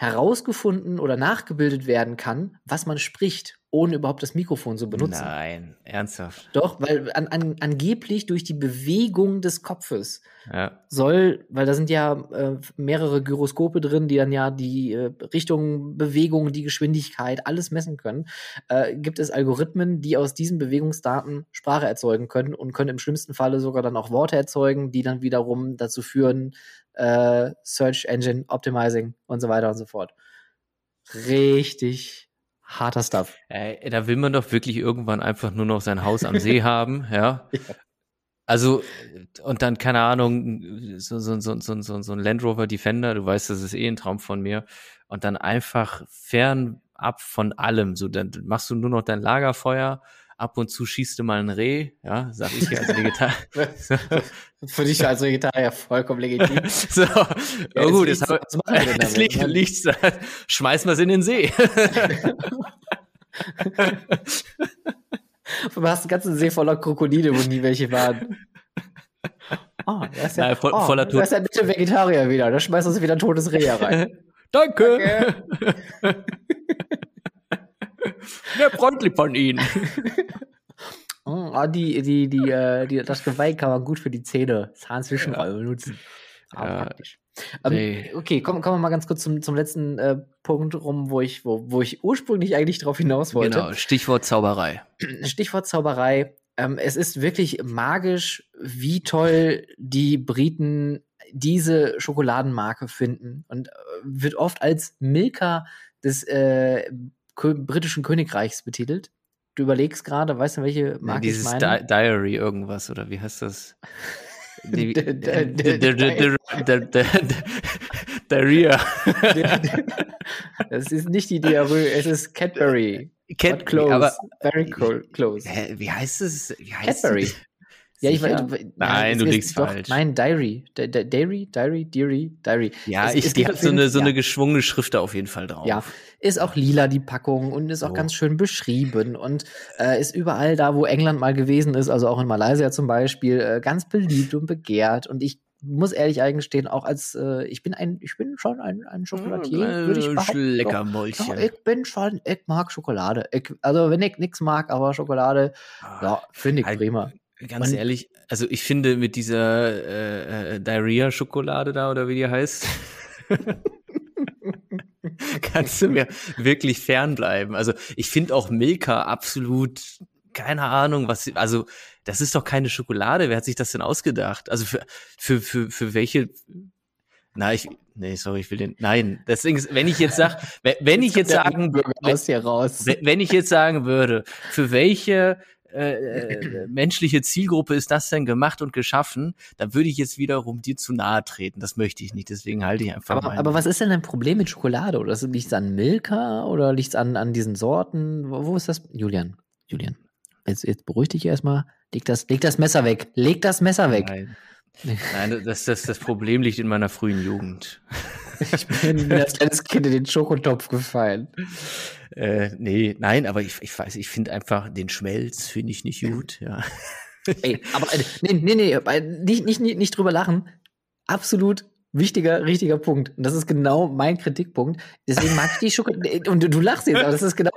herausgefunden oder nachgebildet werden kann, was man spricht. ohne überhaupt das Mikrofon zu benutzen. Nein, ernsthaft. Doch, weil an, an, angeblich durch die Bewegung des Kopfes Ja. soll, weil da sind ja äh, mehrere Gyroskope drin, die dann ja die äh, Richtung, Bewegung, die Geschwindigkeit, alles messen können, äh, gibt es Algorithmen, die aus diesen Bewegungsdaten Sprache erzeugen können und können im schlimmsten Falle sogar dann auch Worte erzeugen, die dann wiederum dazu führen, äh, Search Engine Optimizing und so weiter und so fort. Richtig harter Stuff. Ey, da will man doch wirklich irgendwann einfach nur noch sein Haus am See haben, ja. Ja. Also, und dann, keine Ahnung, so, so, so, so, so, so ein Land Rover Defender, du weißt, das ist eh ein Traum von mir. Und dann einfach fernab von allem. So, dann machst du nur noch dein Lagerfeuer, ab und zu schießt du mal ein Reh, ja, sag ich hier als Vegetarier. Für dich als Vegetarier vollkommen legitim. so, Ja, oh gut, jetzt jetzt, was machen wir jetzt damit? liegt, liegt's da. Schmeißen wir es in den See. Du hast einen ganzen See voller Krokodile, wo nie welche waren. Oh, da ist ja, Nein, voll- oh, voller da ist der nette Vegetarier wieder. Da schmeißt uns wieder ein totes Reh rein. Danke. Sehr freundlich von Ihnen. Oh, ah, die, die, die, äh, die, das Geweih kann man gut für die Zähne, Zahnzwischenräume benutzen. Ah, Ja. praktisch. Ähm, Nee. Okay, kommen, kommen wir mal ganz kurz zum, zum letzten äh, Punkt rum, wo ich, wo, wo ich ursprünglich eigentlich drauf hinaus wollte. Genau, Stichwort Zauberei. Stichwort Zauberei. Ähm, es ist wirklich magisch, wie toll die Briten diese Schokoladenmarke finden und äh, wird oft als Milka des äh, britischen Königreichs betitelt. Du überlegst gerade, weißt du, welche Marke ja, ich meine? Dieses Di Diary irgendwas, oder wie heißt das? Diarrhea. Das ist nicht die Diarrhoe, es ist Cadbury. Cadbury, close. Very cool, close. Hä, wie heißt es? Wie heißt Cadbury. Ja, ich weiß. Nein, du liegst falsch. Nein, Diary. D D Dairy, Diary, Diary, Diary. Ja, Es- ich, hat so eine, so eine geschwungene Schrift da auf jeden Fall drauf. Ja, ist auch lila die Packung und ist auch So. ganz schön beschrieben und äh, ist überall da, wo England mal gewesen ist, also auch in Malaysia zum Beispiel, äh, ganz beliebt und begehrt. Und ich muss ehrlich eingestehen, auch als äh, ich bin ein, ich bin schon ein, ein Schokoladier, würde ich behaupten. Lecker Ja, Mäulchen. ich bin schon, ich mag Schokolade. Ich, also wenn ich nichts mag, aber Schokolade, ja, finde ich Halt- prima. Ganz Und- ehrlich, also ich finde mit dieser äh, äh, Diarrhea-Schokolade da oder wie die heißt, kannst du mir wirklich fernbleiben. Also ich finde auch Milka absolut, keine Ahnung, was, also das ist doch keine Schokolade. Wer hat sich das denn ausgedacht? Also für, für, für, für welche, na, ich, nee, sorry, ich will den, nein, deswegen, ist- wenn ich jetzt sag, wenn, wenn ich jetzt sagen, wenn wenn ich jetzt sagen würde, für welche äh, äh, menschliche Zielgruppe ist das denn gemacht und geschaffen, dann würde ich jetzt wiederum dir zu nahe treten. Das möchte ich nicht, deswegen halte ich einfach Aber, aber was ist denn ein Problem mit Schokolade? Oder liegt es an Milka oder liegt es an, an diesen Sorten? Wo, wo ist das? Julian, Julian, jetzt, jetzt beruhig dich erstmal. Leg das, leg das Messer weg. Leg das Messer weg. Nein. Nein, das, das, das Problem liegt in meiner frühen Jugend. Ich bin als kleines Kind in den Schokotopf gefallen. Äh, nee, nein, aber ich, ich weiß, ich finde einfach den Schmelz finde ich nicht gut, ja. Ey, aber äh, nee, nee, nee, äh, nicht, nicht, nicht, nicht drüber lachen. Absolut wichtiger, richtiger Punkt. Und das ist genau mein Kritikpunkt. Deswegen mag ich die Schokolade. Und du, du lachst jetzt, aber das ist genau,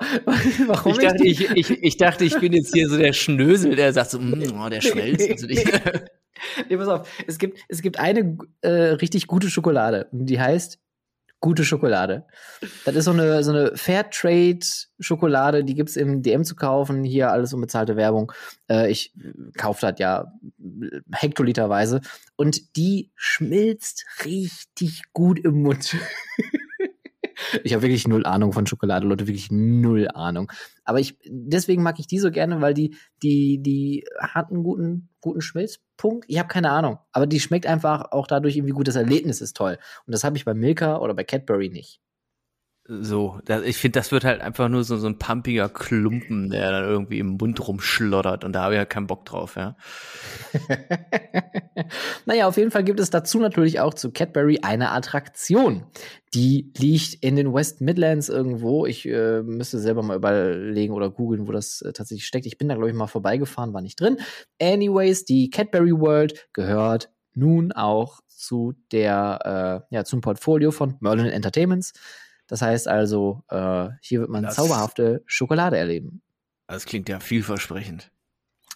warum Ich dachte, ich, ich, ich dachte, ich bin jetzt hier so der Schnösel, der sagt so, mm, oh, der Schmelz. Also Nee, pass auf. Es gibt, es gibt eine äh, richtig gute Schokolade. Die heißt gute Schokolade. Das ist so eine, so eine Fairtrade-Schokolade, die gibt's im DM zu kaufen. Hier alles unbezahlte Werbung. Äh, ich kaufe das ja hektoliterweise. Und die schmilzt richtig gut im Mund. Ich habe wirklich null Ahnung von Schokolade, Leute, wirklich null Ahnung. Aber ich, deswegen mag ich die so gerne, weil die, die, die hat einen guten, guten Schmelzpunkt. Ich habe keine Ahnung. Aber die schmeckt einfach auch dadurch irgendwie gut. Das Erlebnis ist toll. Und das habe ich bei Milka oder bei Cadbury nicht. So, ich finde, das wird halt einfach nur so, so ein pumpiger Klumpen, der dann irgendwie im Mund rumschlottert und da habe ich ja keinen Bock drauf, ja. naja, auf jeden Fall gibt es dazu natürlich auch zu Cadbury eine Attraktion. Die liegt in den West Midlands irgendwo. Ich äh, müsste selber mal überlegen oder googeln, wo das äh, tatsächlich steckt. Ich bin da, glaube ich, mal vorbeigefahren, war nicht drin. Anyways, die Cadbury World gehört nun auch zu der, äh, ja, zum Portfolio von Merlin Entertainments. Das heißt also, äh, hier wird man Das- zauberhafte Schokolade erleben. Das klingt ja vielversprechend.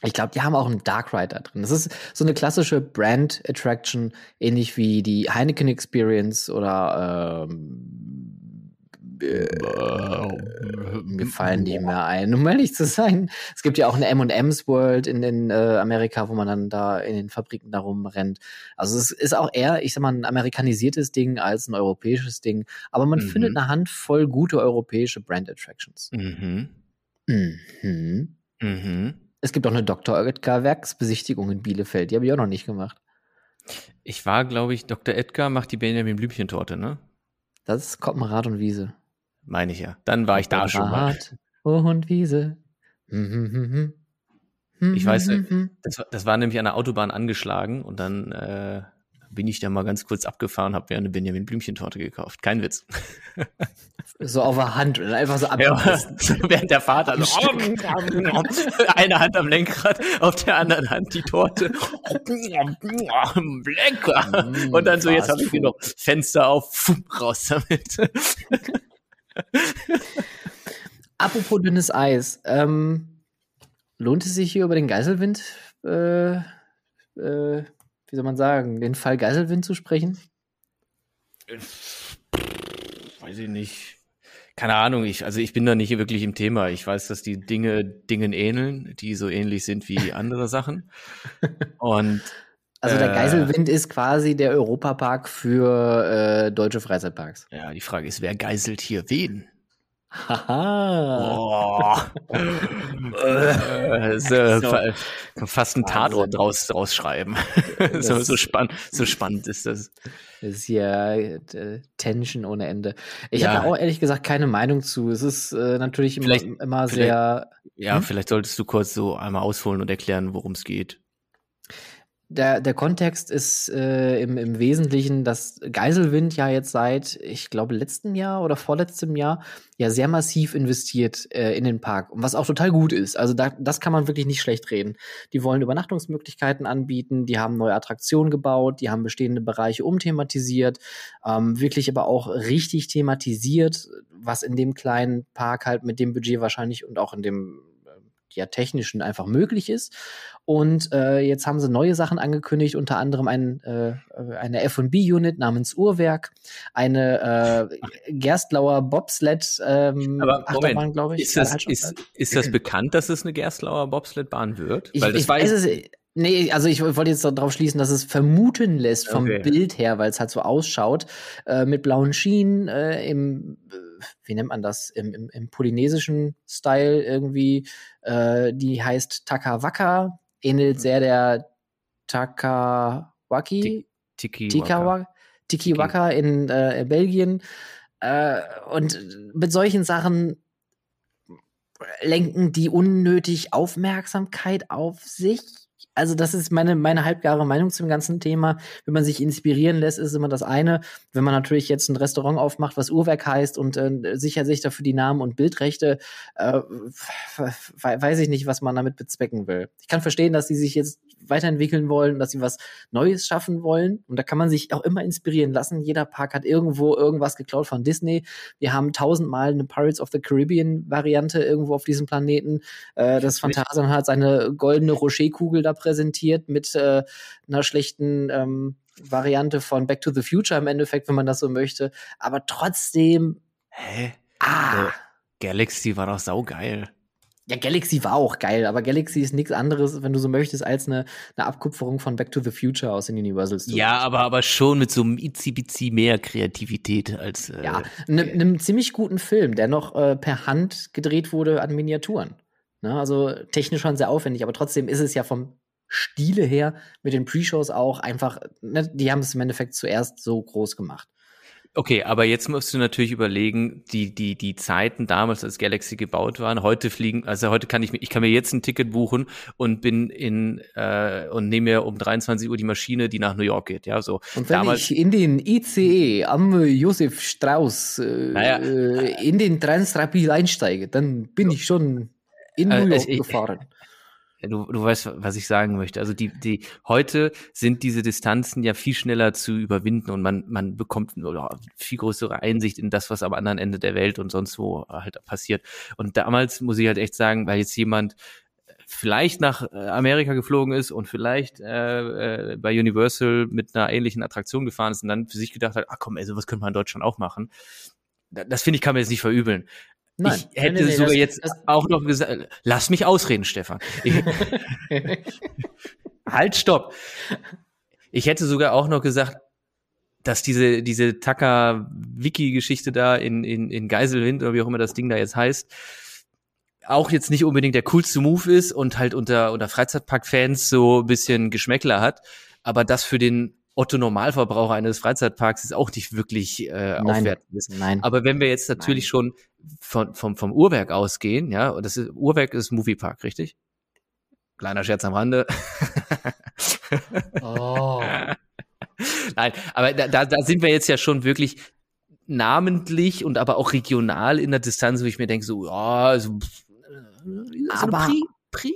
Ich glaube, die haben auch einen Dark Ride da drin. Das ist so eine klassische Brand Attraction, ähnlich wie die Heineken Experience oder ähm, äh, mir fallen die mehr ein, um ehrlich zu sein. Es gibt ja auch eine M&M's World in, in äh, Amerika, wo man dann da in den Fabriken darum rennt. Also es ist auch eher, ich sag mal, ein amerikanisiertes Ding als ein europäisches Ding. Aber man Mhm. findet eine Handvoll gute europäische Brand Attractions. Mhm. Mhm. Mhm. Es gibt auch eine Dr. Oetker Werksbesichtigung in Bielefeld. Die habe ich auch noch nicht gemacht. Ich war, glaube ich, Dr. Edgar macht die Benjamin Blümchentorte, ne? Das ist Koppenrad und Wiese. Meine ich ja. Dann war ich da schon mal. Und Wiese. Hm, hm, hm, hm. Hm, Ich weiß, hm, hm, Das, war- das war nämlich an der Autobahn angeschlagen und dann äh, bin ich da mal ganz kurz abgefahren, habe mir eine Benjamin Blümchentorte gekauft. Kein Witz. hm. So auf der Hand und einfach so Ja, abgebissen. so während der Fahrt dann eine Hand am Lenkrad, auf der anderen Hand die Torte. Lecker. Mm, Und dann so, jetzt habe ich noch Fenster auf, raus damit. Apropos dünnes Eis. Ähm, lohnt es sich hier über den Geiselwind, äh, äh, wie soll man sagen, den Fall Geiselwind zu sprechen? Weiß ich nicht. Keine Ahnung, ich, also ich bin da nicht wirklich im Thema. Ich weiß, dass die Dinge Dingen ähneln, die so ähnlich sind wie andere Sachen. Und Also der Äh. Geiselwind ist quasi der Europapark für äh, deutsche Freizeitparks. ja, die Frage ist, wer geiselt hier wen? Haha. Oh. äh, so, So. fa- fast einen Tatort draus, draus schreiben. so, so, spann, so spannend ist das. Das ist hier äh, Tension ohne Ende. Ich Ja. habe auch ehrlich gesagt keine Meinung zu. Es ist äh, natürlich immer, Vielleicht- immer vielleicht- sehr. Ja, Hm? vielleicht solltest du kurz so einmal ausholen und erklären, worum es geht. Der, der Kontext ist äh, im, im Wesentlichen, dass Geiselwind ja jetzt seit, ich glaube, letztem Jahr oder vorletztem Jahr ja sehr massiv investiert äh, in den Park. Und was auch total gut ist. Also da, das kann man wirklich nicht schlecht reden. Die wollen Übernachtungsmöglichkeiten anbieten, die haben neue Attraktionen gebaut, die haben bestehende Bereiche umthematisiert, ähm, wirklich aber auch richtig thematisiert, was in dem kleinen Park halt mit dem Budget wahrscheinlich und auch in dem ja, technischen einfach möglich ist. Und äh, jetzt haben sie neue Sachen angekündigt, unter anderem ein, äh, eine F&B-Unit namens Uhrwerk, eine äh, Gerstlauer Bobsled ähm, Aber Achterbahn, glaube ich. Ist das, halt ist, ist das bekannt, dass es eine Gerstlauer Bobsledbahn wird? ich, Weil das ich weiß es, nee, also ich wollte jetzt darauf schließen, dass es vermuten lässt vom Okay. Bild her, weil es halt so ausschaut, äh, mit blauen Schienen äh, im, wie nennt man das, im, im, im polynesischen Style irgendwie, äh, die heißt Takawaka, ähnelt sehr der Takawaki, Tiki. Tikawa, Tikiwaka in äh, Belgien. Äh, und mit solchen Sachen lenken die unnötig Aufmerksamkeit auf sich. Also das ist meine, meine halbgare Meinung zum ganzen Thema. Wenn man sich inspirieren lässt, ist immer das eine. Wenn man natürlich jetzt ein Restaurant aufmacht, was Uhrwerk heißt und äh, sichert sich dafür die Namen und Bildrechte, äh, we- weiß ich nicht, was man damit bezwecken will. Ich kann verstehen, dass sie sich jetzt weiterentwickeln wollen, dass sie was Neues schaffen wollen. Und da kann man sich auch immer inspirieren lassen. Jeder Park hat irgendwo irgendwas geklaut von Disney. Wir haben tausendmal eine Pirates of the Caribbean Variante irgendwo auf diesem Planeten. Äh, das Phantasialand hat seine goldene Rocherkugel da präsentiert mit äh, einer schlechten ähm, Variante von Back to the Future im Endeffekt, wenn man das so möchte. Aber trotzdem, Hä? ah, Äh, Galaxy war doch saugeil. ja, Galaxy war auch geil, aber Galaxy ist nichts anderes, wenn du so möchtest, als eine, eine Abkupferung von Back to the Future aus den Universal Studios. Ja, aber, aber schon mit so einem itzi mehr Kreativität als. Äh, Ja, ne- einem ziemlich guten Film, der noch äh, per Hand gedreht wurde an Miniaturen. Ne, also technisch schon sehr aufwendig, aber trotzdem ist es ja vom Stile her mit den Pre-Shows auch einfach, ne, die haben es im Endeffekt zuerst so groß gemacht. Okay, aber jetzt musst du natürlich überlegen, die, die, die Zeiten damals, als Galaxy gebaut waren, heute fliegen, also heute kann ich mir, ich kann mir jetzt ein Ticket buchen und bin in, äh, und nehme mir um 23 Uhr die Maschine, die nach New York geht, ja, so. Und wenn Damals- ich in den ICE am äh, Josef Strauß äh, Naja. äh, in den Transrapid einsteige, dann bin ich schon in Äh, New York ich- gefahren. Du, du weißt, was ich sagen möchte. Also die, die, heute sind diese Distanzen ja viel schneller zu überwinden und man, man bekommt viel größere Einsicht in das, was am anderen Ende der Welt und sonst wo halt passiert. Und damals muss ich halt echt sagen, weil jetzt jemand vielleicht nach äh, Amerika geflogen ist und vielleicht äh, äh, bei Universal mit einer ähnlichen Attraktion gefahren ist und dann für sich gedacht hat, ach komm, ey, sowas könnte man in Deutschland auch machen. Das finde ich, kann man jetzt nicht verübeln. Nein, ich hätte nee, nee, sogar das, jetzt das, auch noch gesagt, lass mich ausreden, Stefan. halt, stopp. Ich hätte sogar auch noch gesagt, dass diese, diese Taka-Wiki-Geschichte da in, in, in Geiselwind oder wie auch immer das Ding da jetzt heißt, auch jetzt nicht unbedingt der coolste Move ist und halt unter, unter Freizeitpark-Fans so ein bisschen Geschmäckler hat, aber das für den Otto Normalverbraucher eines Freizeitparks ist auch nicht wirklich äh, nein, aufwertend ist. Nein. Aber wenn wir jetzt natürlich nein. schon von, vom, vom Uhrwerk ausgehen, ja, und das ist, Uhrwerk ist Moviepark, richtig? Kleiner Scherz am Rande. oh. Nein, aber da, da, da sind wir jetzt ja schon wirklich namentlich und aber auch regional in der Distanz, wo ich mir denke, so, ja, also, so aber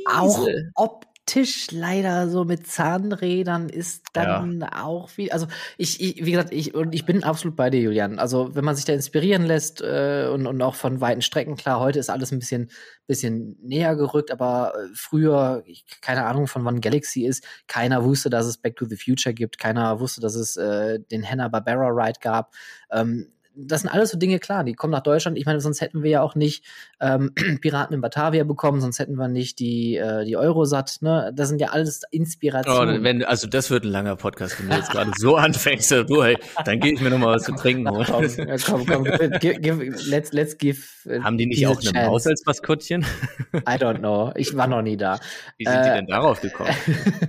auch ob Tisch leider so mit Zahnrädern ist dann ja. auch wie, also ich, ich, wie gesagt, ich, und ich bin absolut bei dir, Julian. Also wenn man sich da inspirieren lässt äh, und, und auch von weiten Strecken, klar, heute ist alles ein bisschen, bisschen näher gerückt, aber äh, früher, ich, keine Ahnung von wann Galaxy ist, keiner wusste, dass es Back to the Future gibt, keiner wusste, dass es äh, den Hanna-Barbera Ride gab. Ähm, das sind alles so Dinge, klar, die kommen nach Deutschland. Ich meine, sonst hätten wir ja auch nicht ähm, Piraten in Batavia bekommen, sonst hätten wir nicht die, äh, die Eurosat, ne? Das sind ja alles Inspirationen. Oh, wenn, also das wird ein langer Podcast, wenn du jetzt gerade so anfängst, du, hey, dann gehe ich mir noch mal was zu trinken holen. komm, ja, komm, komm, give, give, let's, let's give. Uh, Haben die nicht auch ein Haus als Maskottchen? I don't know. Ich war noch nie da. Wie sind äh, die denn darauf gekommen?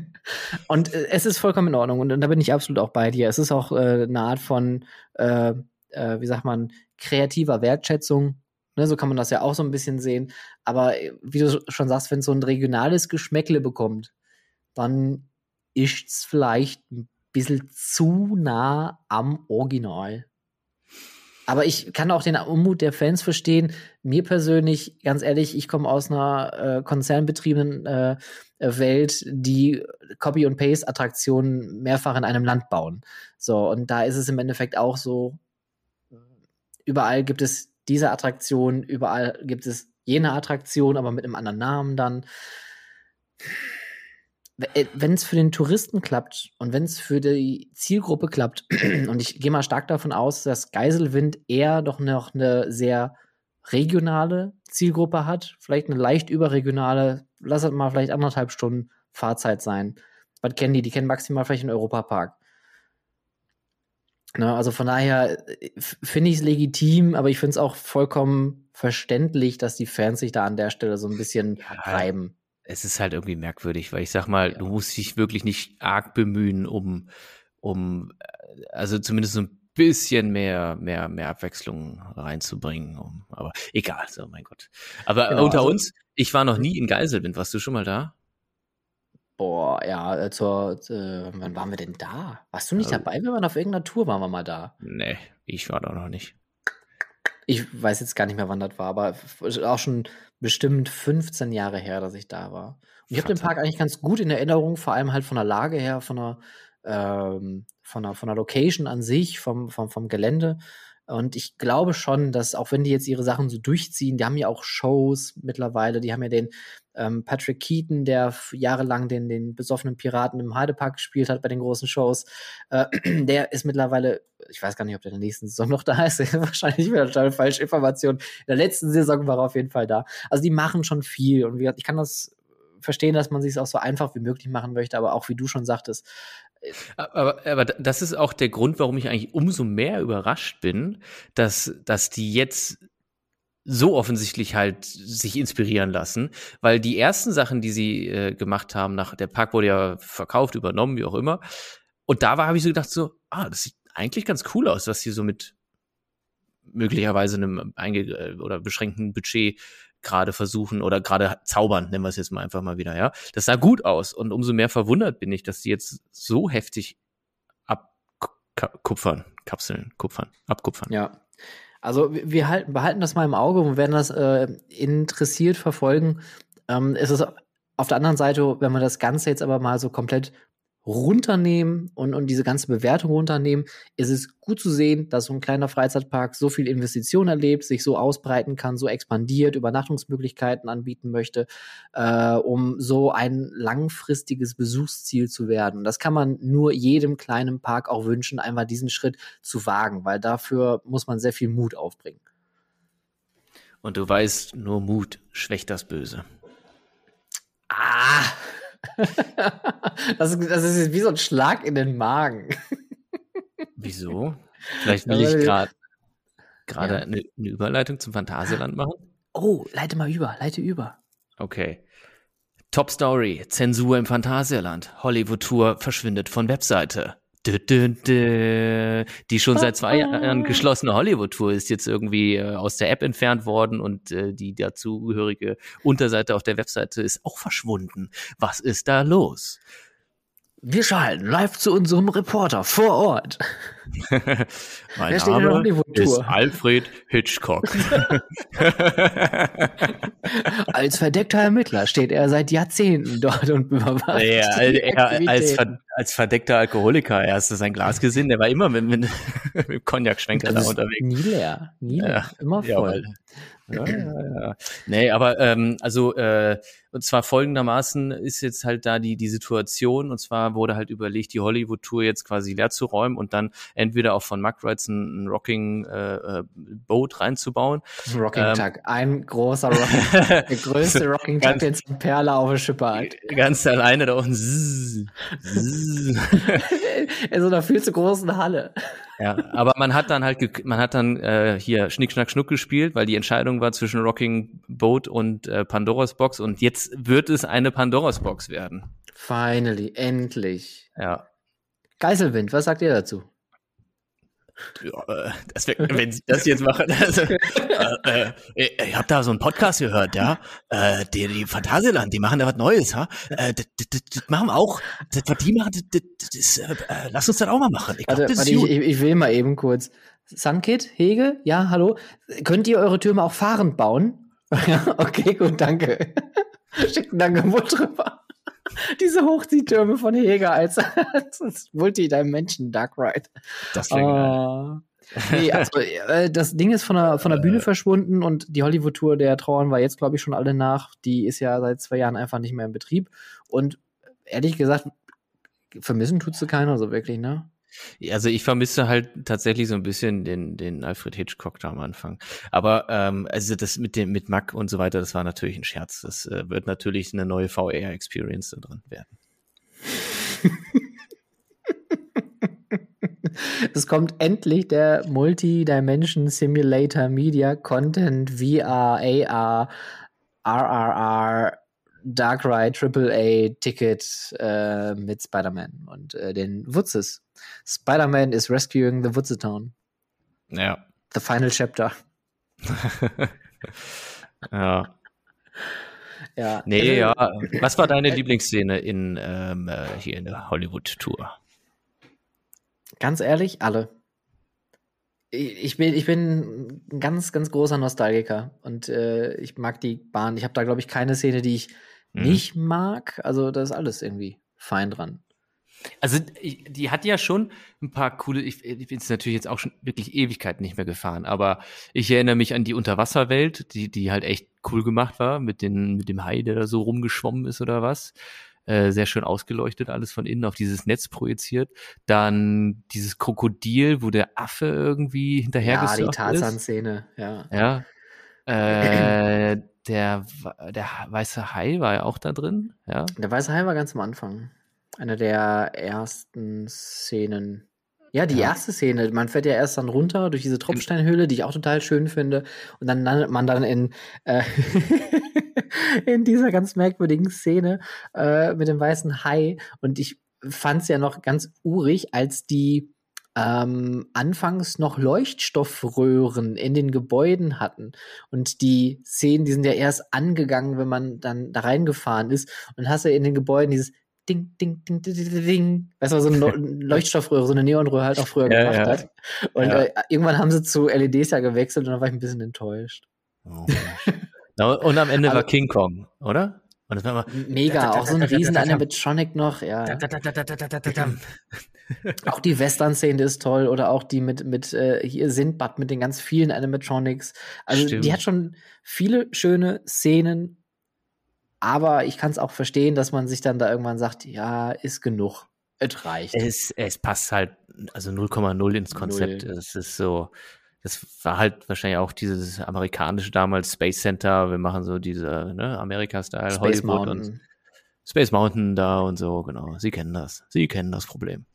und äh, es ist vollkommen in Ordnung und, und da bin ich absolut auch bei dir. Es ist auch äh, eine Art von äh, äh, wie sagt man, kreativer Wertschätzung. Ne, so kann man das ja auch so ein bisschen sehen. Aber äh, wie du schon sagst, wenn es so ein regionales Geschmäckle bekommt, dann ist es vielleicht ein bisschen zu nah am Original. Aber ich kann auch den Unmut der Fans verstehen. Mir persönlich, ganz ehrlich, ich komme aus einer äh, konzernbetriebenen äh, Welt, die Copy- und Paste-Attraktionen mehrfach in einem Land bauen. So, und da ist es im Endeffekt auch so, überall gibt es diese Attraktion, überall gibt es jene Attraktion, aber mit einem anderen Namen dann. Äh, wenn es für den Touristen klappt und wenn es für die Zielgruppe klappt, und ich gehe mal stark davon aus, dass Geiselwind eher doch noch eine sehr regionale Zielgruppe hat, vielleicht eine leicht überregionale, lass es mal vielleicht anderthalb Stunden Fahrzeit sein. Was kennen die? Die kennen maximal vielleicht einen Europapark. Ne, also von daher äh, finde ich es legitim, aber ich finde es auch vollkommen verständlich, dass die Fans sich da an der Stelle so ein bisschen ja, reiben. Es ist halt irgendwie merkwürdig, weil ich sag mal, ja. du musst dich wirklich nicht arg bemühen, um, um, äh, also zumindest so ein bisschen mehr, mehr, mehr Abwechslung reinzubringen. Um, aber egal, so mein Gott. Aber genau, unter also, uns, ich war noch nie in Geiselwind. Warst du schon mal da? Boah, ja, äh, zur, äh, wann waren wir denn da? Warst du nicht also, dabei? Wir waren auf irgendeiner Tour, waren wir mal da. Nee, ich war da noch nicht. Ich weiß jetzt gar nicht mehr, wann das war, aber auch schon bestimmt 15 Jahre her, dass ich da war. Und ich habe den Park eigentlich ganz gut in Erinnerung, vor allem halt von der Lage her, von der, ähm, von der, von der Location an sich, vom, vom, vom Gelände. Und ich glaube schon, dass auch wenn die jetzt ihre Sachen so durchziehen, die haben ja auch Shows mittlerweile, die haben ja den ähm, Patrick Keaton, der jahrelang den, den besoffenen Piraten im Heidepark gespielt hat bei den großen Shows, äh, der ist mittlerweile, ich weiß gar nicht, ob der in der nächsten Saison noch da ist, wahrscheinlich wieder total falsche Information. In der letzten Saison war er auf jeden Fall da. Also die machen schon viel und wie gesagt, ich kann das verstehen, dass man sich es auch so einfach wie möglich machen möchte, aber auch wie du schon sagtest, aber, aber das ist auch der Grund, warum ich eigentlich umso mehr überrascht bin, dass, dass die jetzt so offensichtlich halt sich inspirieren lassen, weil die ersten Sachen, die sie äh, gemacht haben, nach der Park wurde ja verkauft, übernommen, wie auch immer, und da war habe ich so gedacht so, ah, das sieht eigentlich ganz cool aus, was sie so mit möglicherweise einem einge äh, oder beschränkten Budget gerade versuchen oder gerade zaubern, nennen wir es jetzt mal einfach mal wieder, ja. Das sah gut aus und umso mehr verwundert bin ich, dass die jetzt so heftig abkupfern, kapseln, kupfern, abkupfern. Ja. Also wir halten, behalten das mal im Auge und werden das äh, interessiert verfolgen. Ähm, es ist auf der anderen Seite, wenn wir das Ganze jetzt aber mal so komplett runternehmen und, und diese ganze Bewertung runternehmen, ist es gut zu sehen, dass so ein kleiner Freizeitpark so viel Investition erlebt, sich so ausbreiten kann, so expandiert, Übernachtungsmöglichkeiten anbieten möchte, äh, um so ein langfristiges Besuchsziel zu werden. Das kann man nur jedem kleinen Park auch wünschen, einmal diesen Schritt zu wagen, weil dafür muss man sehr viel Mut aufbringen. Und du weißt, nur Mut schwächt das Böse. Ah! das, ist, das ist wie so ein Schlag in den Magen. Wieso? Vielleicht will ich gerade gerade ja. eine, eine Überleitung zum Phantasialand machen. Oh, leite mal über, leite über. Okay. Top Story, Zensur im Phantasialand. Hollywood-Tour verschwindet von Webseite. Die schon seit zwei Jahren geschlossene Hollywood-Tour ist jetzt irgendwie äh, aus der App entfernt worden und äh, die dazugehörige Unterseite auf der Webseite ist auch verschwunden. Was ist da los? Wir schalten live zu unserem Reporter vor Ort. mein Name ist Alfred Hitchcock. als verdeckter Ermittler steht er seit Jahrzehnten dort und überwacht. Ja, er, als, als verdeckter Alkoholiker, er ist sein Glas gesehen, der war immer mit, mit, mit Cognac-Schwenker da unterwegs. Nie leer, nie leer, ja, immer voll. Ja, ja, ja. Nee, aber ähm, also äh, und zwar folgendermaßen ist jetzt halt da die die Situation und zwar wurde halt überlegt, die Hollywood Tour jetzt quasi leer zu räumen und dann entweder auch von Mack Rides ein, ein Rocking äh, äh Boat reinzubauen. Rocking ähm, Tag, ein großer Rocking, der größte Rocking Tag, den Perle auf der Schippe hat. Ganz alleine da unten. In so einer viel zu großen Halle. Ja, aber man hat dann halt, man hat dann äh, hier Schnick, Schnack, Schnuck gespielt, weil die Entscheidung war zwischen Rocking Boat und äh, Pandoras Box und jetzt wird es eine Pandoras Box werden. Finally, endlich. Ja. Geiselwind, was sagt ihr dazu? Ja, äh, das wär, wenn Sie das jetzt machen, also, äh, äh, ich habe da so einen Podcast gehört, ja, äh, die, die Phantasialand, die machen da was Neues, ja, äh, das, das, das machen wir auch, das, was die machen, das, das, äh, lass uns das auch mal machen. Ich, glaub, warte, warte, ich, ich, will mal eben kurz. Sunkit, Hege, ja, hallo, könnt ihr eure Türme auch fahrend bauen? okay, gut, danke. Schickt ein Angebot drüber. Diese Hochziehtürme von Heger als, als Multi-Dimension Dark Ride. Das wäre uh, nee, also, äh, das Ding ist von der, von der Bühne äh. verschwunden und die Hollywood-Tour der Trauern war jetzt, glaube ich, schon alle nach. Die ist ja seit zwei Jahren einfach nicht mehr in Betrieb. Und ehrlich gesagt, vermissen tut sie keiner so wirklich, ne? Also ich vermisse halt tatsächlich so ein bisschen den, den Alfred Hitchcock da am Anfang. Aber ähm, also das mit dem mit Mac und so weiter, das war natürlich ein Scherz. Das äh, wird natürlich eine neue VR-Experience da drin werden. es kommt endlich der Multi-Dimension Simulator Media Content VR, AR, RRR Dark Ride AAA Ticket äh, mit Spider-Man und äh, den Wutzes. Spider-Man is rescuing the Wutzetown. Ja. The final chapter. ja. Ja. Nee, also, ja. Was war deine Lieblingsszene in, ähm, äh, hier in der Hollywood-Tour? Ganz ehrlich, alle. Ich bin, ich bin ein ganz, ganz großer Nostalgiker und äh, ich mag die Bahn. Ich habe da, glaube ich, keine Szene, die ich mhm. nicht mag. Also da ist alles irgendwie fein dran. Also die hat ja schon ein paar coole, ich, ich bin es natürlich jetzt auch schon wirklich Ewigkeiten nicht mehr gefahren, aber ich erinnere mich an die Unterwasserwelt, die, die halt echt cool gemacht war, mit, den, mit dem Hai, der da so rumgeschwommen ist oder was. Äh, sehr schön ausgeleuchtet, alles von innen auf dieses Netz projiziert. Dann dieses Krokodil, wo der Affe irgendwie hinterher Ja, die Tarzan-Szene, ja. Ja. Äh, der, der weiße Hai war ja auch da drin, ja. Der weiße Hai war ganz am Anfang. Eine der ersten Szenen. Ja, die ja. erste Szene. Man fährt ja erst dann runter durch diese Tropfsteinhöhle, die ich auch total schön finde. Und dann landet man dann in, äh, in dieser ganz merkwürdigen Szene äh, mit dem weißen Hai. Und ich fand es ja noch ganz urig, als die ähm, anfangs noch Leuchtstoffröhren in den Gebäuden hatten. Und die Szenen, die sind ja erst angegangen, wenn man dann da reingefahren ist. Und hast du in den Gebäuden dieses Ding, Ding, Ding, Ding, Ding, Ding. Weißt du, so eine Leuchtstoffröhre, so eine Neonröhre halt auch früher ja, gemacht ja. hat. Und ja. äh, irgendwann haben sie zu LEDs ja gewechselt und dann war ich ein bisschen enttäuscht. Oh, und am Ende war King Kong, oder? Und das war immer Mega, auch so ein riesen Animatronic noch, ja. auch die Western-Szene ist toll oder auch die mit, mit äh, hier Sindbad mit den ganz vielen Animatronics. Also Stimmt. die hat schon viele schöne Szenen, aber ich kann es auch verstehen, dass man sich dann da irgendwann sagt, ja, ist genug. Es reicht. Es, es passt halt, also 0,0 ins Konzept. Null. Es ist so, das war halt wahrscheinlich auch dieses amerikanische damals Space Center. Wir machen so diese ne, Amerika-Style, Space Hollywood und Mountain. Space Mountain da und so, genau. Sie kennen das. Sie kennen das Problem.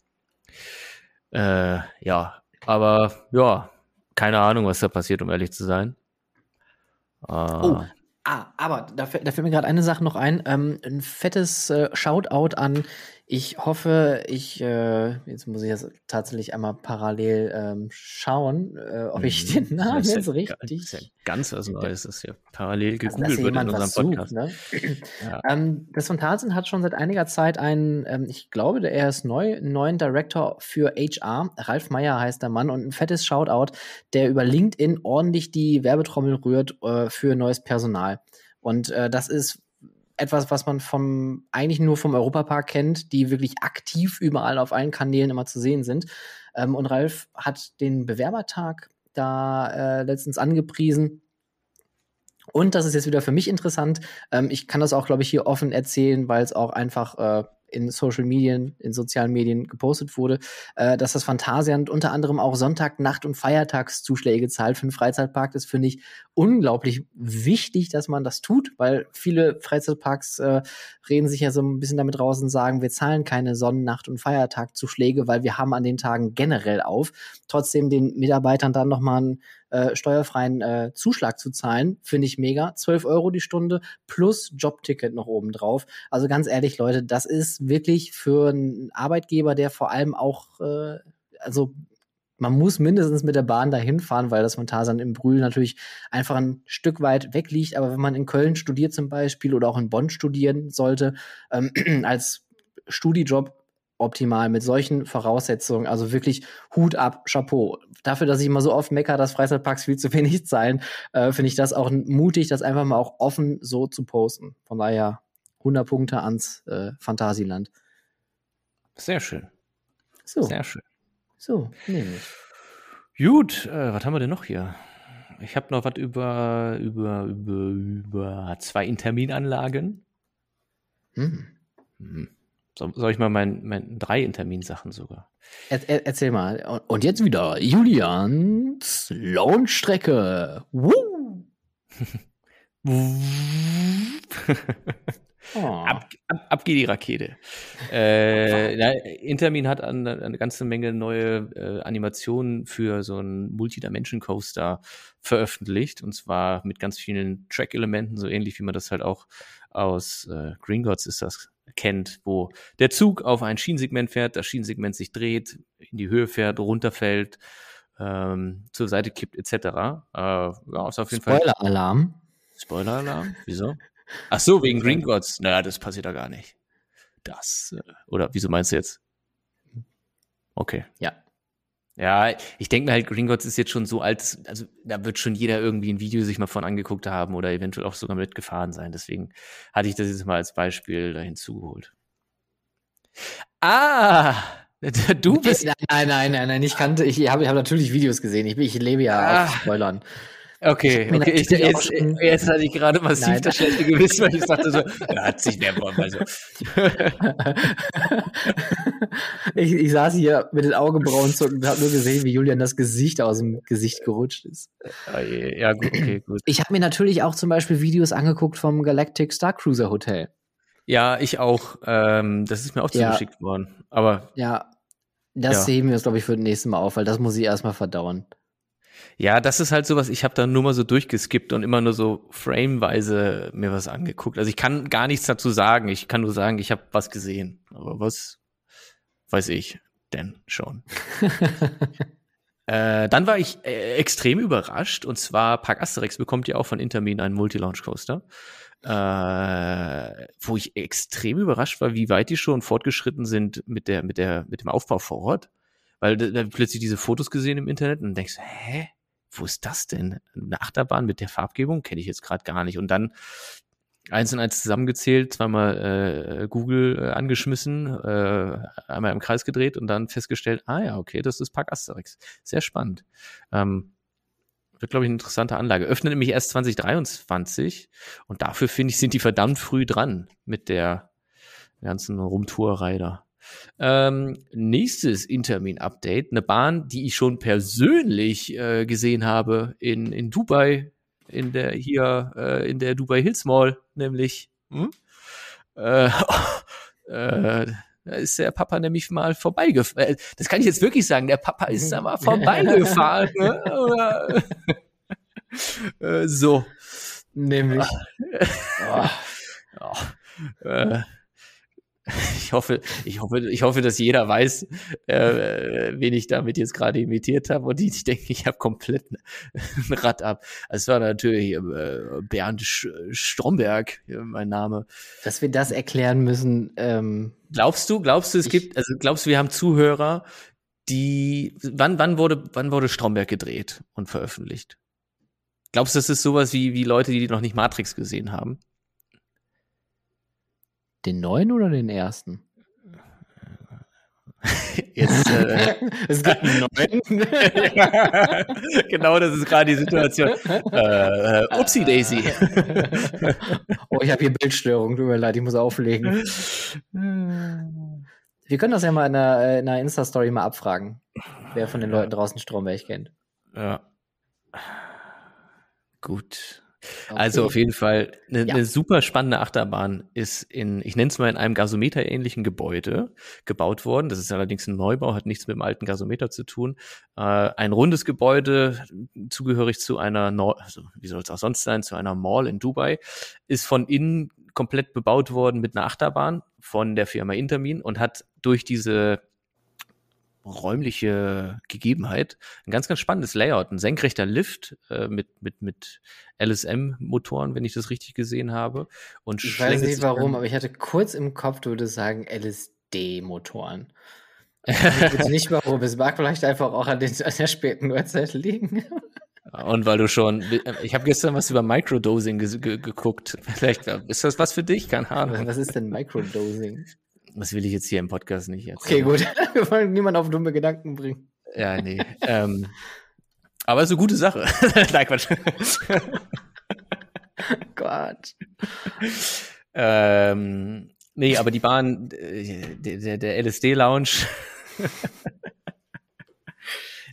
Äh, ja, aber ja, keine Ahnung, was da passiert, um ehrlich zu sein. Äh, Oh, ah, aber da, fällt- da fällt mir gerade eine Sache noch ein. Ähm, ein fettes äh, Shoutout an. Ich hoffe, ich, äh, jetzt muss ich jetzt tatsächlich einmal parallel ähm, schauen, äh, ob ich den Namen das ist jetzt ja, richtig. Das ist ja ganz was Neues, das hier parallel Also, gegoogelt hier wird in unserem was sucht, Podcast. ne? Ja. Ähm, das Phantasien hat schon seit einiger Zeit einen, ähm, ich glaube, der er ist neu, neuen Director für HR. Ralf Meyer heißt der Mann und ein fettes Shoutout, der über LinkedIn ordentlich die Werbetrommel rührt äh, für neues Personal. Und äh, das ist etwas, was man vom eigentlich nur vom Europapark kennt, die wirklich aktiv überall auf allen Kanälen immer zu sehen sind. Ähm, und Ralf hat den Bewerbertag da äh, letztens angepriesen. Und das ist jetzt wieder für mich interessant. Ähm, ich kann das auch, glaube ich, hier offen erzählen, weil es auch einfach äh, in Social Medien, in sozialen Medien gepostet wurde, äh, dass das Phantasialand unter anderem auch Sonntag, Nacht und Feiertagszuschläge zahlt für einen Freizeitpark. Das finde ich unglaublich wichtig, dass man das tut, weil viele Freizeitparks äh, reden sich ja so ein bisschen damit raus und sagen, wir zahlen keine Sonnen-, Nacht- und Feiertagzuschläge, weil wir haben an den Tagen generell auf. Trotzdem den Mitarbeitern dann nochmal einen äh, steuerfreien äh, Zuschlag zu zahlen, finde ich mega. 12 Euro die Stunde plus Jobticket noch oben drauf. Also ganz ehrlich, Leute, das ist wirklich für einen Arbeitgeber, der vor allem auch, äh, also man muss mindestens mit der Bahn dahin fahren, weil das Phantasialand im Brühl natürlich einfach ein Stück weit weg liegt. Aber wenn man in Köln studiert zum Beispiel oder auch in Bonn studieren sollte, ähm, als Studijob optimal mit solchen Voraussetzungen. Also wirklich Hut ab, Chapeau. Dafür, dass ich immer so oft mecker, dass Freizeitparks viel zu wenig zahlen, äh, finde ich das auch mutig, das einfach mal auch offen so zu posten. Von daher 100 Punkte ans äh, Phantasialand. Sehr schön, So, sehr schön. So, nämlich. Gut, äh, was haben wir denn noch hier? Ich habe noch was über, über, über, über zwei Interminanlagen. Hm. Hm. So, soll ich mal mein, mein drei Interminsachen sogar? Er, er, erzähl mal. Und- Und jetzt wieder Julians Launchstrecke. Woo! Oh. ab, ab, ab geht die Rakete. äh, na, Intermin hat eine, eine ganze Menge neue äh, Animationen für so einen Multidimension Coaster veröffentlicht und zwar mit ganz vielen Track-Elementen, so ähnlich wie man das halt auch aus äh, Green Gods ist das kennt, wo der Zug auf ein Schienensegment fährt, das Schienensegment sich dreht, in die Höhe fährt, runterfällt, ähm, zur Seite kippt, etc. Äh, ja, ist auf jeden Fall Spoiler-Alarm. Spoiler-Alarm? Wieso? Ach so, wegen Green Gods. Naja, das passiert da gar nicht. Das, äh, oder wieso meinst du jetzt? Okay. Ja. Ja, ich denke mir halt, Green Gods ist jetzt schon so alt, also da wird schon jeder irgendwie ein Video sich mal von angeguckt haben oder eventuell auch sogar mitgefahren sein. Deswegen hatte ich das jetzt mal als Beispiel da hinzugeholt. Ah! Du bist. Nein, nein, nein, nein, nein. Ich kannte, ich habe ich hab natürlich Videos gesehen. Ich, bin- ich lebe ja Ah. auf Spoilern. Okay, okay. Ich, jetzt, schon- jetzt hatte ich gerade massiv Nein. das schlechte Gewissen, weil ich dachte so, er hat sich der also. ich, ich saß hier mit den Augenbrauen zu und habe nur gesehen, wie Julian das Gesicht aus dem Gesicht gerutscht ist. Je. Ja, gut, okay, gut. Ich habe mir natürlich auch zum Beispiel Videos angeguckt vom Galactic Star Cruiser Hotel. Ja, ich auch. Ähm, das ist mir auch Ja. zugeschickt worden. Aber Ja, das Ja. heben wir uns, glaube ich, für das nächste Mal auf, weil das muss ich erstmal verdauen. Ja, das ist halt sowas, ich habe da nur mal so durchgeskippt und immer nur so frameweise mir was angeguckt. Also ich kann gar nichts dazu sagen. Ich kann nur sagen, ich habe was gesehen. Aber was weiß ich denn schon. Äh, dann war ich äh, extrem überrascht und zwar Park Asterix bekommt ja auch von Intermin einen Multi-Launch Coaster, äh, wo ich extrem überrascht war, wie weit die schon fortgeschritten sind mit der mit der mit dem Aufbau vor Ort, weil da, da plötzlich diese Fotos gesehen im Internet und denkst, hä, wo ist das denn? Eine Achterbahn mit der Farbgebung kenne ich jetzt gerade gar nicht und dann eins und eins zusammengezählt, zweimal äh, Google äh, angeschmissen, äh, einmal im Kreis gedreht und dann festgestellt, ah ja, okay, das ist Park Asterix. Sehr spannend. Ähm, wird, glaube ich, eine interessante Anlage. Öffnet nämlich erst 2023 und dafür, finde ich, sind die verdammt früh dran mit der ganzen Rumtourerei da. Ähm, nächstes Intermin-Update, eine Bahn, die ich schon persönlich äh, gesehen habe in, in Dubai, in der hier äh, in der Dubai Hills Mall, nämlich. Hm? Äh, äh, da ist der Papa nämlich mal vorbeigefahren. Äh, das kann ich jetzt wirklich sagen. Der Papa ist da mal vorbeigefahren. ne? Äh, so. Nämlich. oh. Oh. Äh, ich hoffe, ich hoffe, ich hoffe, dass jeder weiß, äh, wen ich damit jetzt gerade imitiert habe und ich denke, ich habe komplett ein Rad ab. Es war natürlich äh, Bernd Stromberg, mein Name. Dass wir das erklären müssen. Ähm, glaubst du, glaubst du, es gibt, also glaubst du, wir haben Zuhörer, die, wann, wann wurde, wann wurde Stromberg gedreht und veröffentlicht? Glaubst du, das ist sowas wie, wie Leute, die noch nicht Matrix gesehen haben? Den neuen oder den ersten? Jetzt, äh, es gibt einen neuen. genau, das ist gerade die Situation. Äh, äh, Upsi Daisy. oh, ich habe hier Bildstörung. Tut mir leid, ich muss auflegen. Wir können das ja mal in einer, äh, in einer Insta-Story mal abfragen, wer von den Leuten draußen Stromberg kennt. Ja. Gut. Okay. Also auf jeden Fall eine, ja. eine, super spannende Achterbahn ist in, ich nenne es mal in einem Gasometer-ähnlichen Gebäude gebaut worden. Das ist allerdings ein Neubau, hat nichts mit dem alten Gasometer zu tun. Äh, ein rundes Gebäude, zugehörig zu einer, Nor also wie soll es auch sonst sein, zu einer Mall in Dubai, ist von innen komplett bebaut worden mit einer Achterbahn von der Firma Intermin und hat durch diese räumliche Gegebenheit. Ein ganz, ganz spannendes Layout. Ein senkrechter Lift äh, mit, mit, mit LSM-Motoren, wenn ich das richtig gesehen habe. Und ich weiß nicht warum, aber ich hatte kurz im Kopf, du würdest sagen LSD-Motoren. Ich nicht warum. Es mag vielleicht einfach auch an, den, an der späten Uhrzeit liegen. Und weil du schon, ich habe gestern was über Microdosing ge ge geguckt. Vielleicht ist das was für dich, keine Ahnung. Was ist denn Microdosing? Das will ich jetzt hier im Podcast nicht erzählen. Okay, gut. Wir wollen niemanden auf dumme Gedanken bringen. Ja, nee. ähm, aber ist eine gute Sache. Nein, Quatsch. Gott. ähm, nee, aber die Bahn, äh, der, der LSD-Lounge,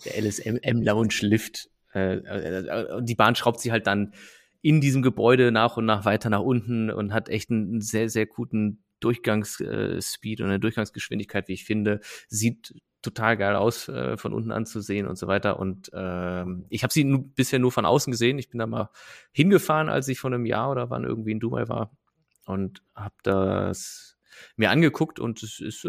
der LSM-Lounge-Lift, äh, äh, die Bahn schraubt sie halt dann in diesem Gebäude nach und nach weiter nach unten und hat echt einen sehr, sehr guten Durchgangsspeed und eine Durchgangsgeschwindigkeit, wie ich finde, sieht total geil aus, äh, von unten anzusehen und so weiter. Und ähm, ich habe sie nur, bisher nur von außen gesehen. Ich bin da mal hingefahren, als ich vor einem Jahr oder wann irgendwie in Dubai war und habe das mir angeguckt und es ist äh,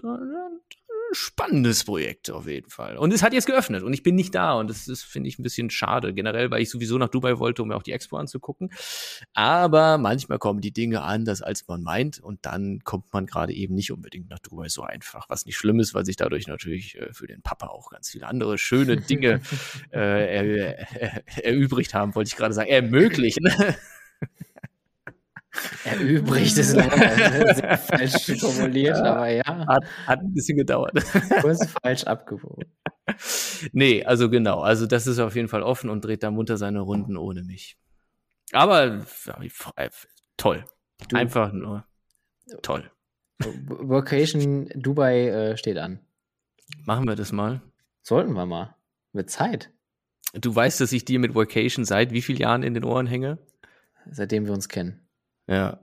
spannendes Projekt auf jeden Fall. Und es hat jetzt geöffnet und ich bin nicht da und das ist, finde ich, ein bisschen schade. Generell, weil ich sowieso nach Dubai wollte, um mir auch die Expo anzugucken. Aber manchmal kommen die Dinge anders, als man meint und dann kommt man gerade eben nicht unbedingt nach Dubai so einfach. Was nicht schlimm ist, weil sich dadurch natürlich äh, für den Papa auch ganz viele andere schöne Dinge äh, er, er, erübrigt haben, wollte ich gerade sagen, ermöglichen. Erübrigt ist leider sehr falsch formuliert, aber ja. Hat, hat ein bisschen gedauert. Kurz falsch abgewogen. Nee, also genau. Also das ist auf jeden Fall offen und dreht da munter seine Runden ohne mich. Aber ja, toll. Du. Einfach nur toll. Vocation Dubai äh, steht an. Machen wir das mal. Sollten wir mal. Mit Zeit. Du weißt, dass ich dir mit Vocation seit wie vielen Jahren in den Ohren hänge? Seitdem wir uns kennen. Ja.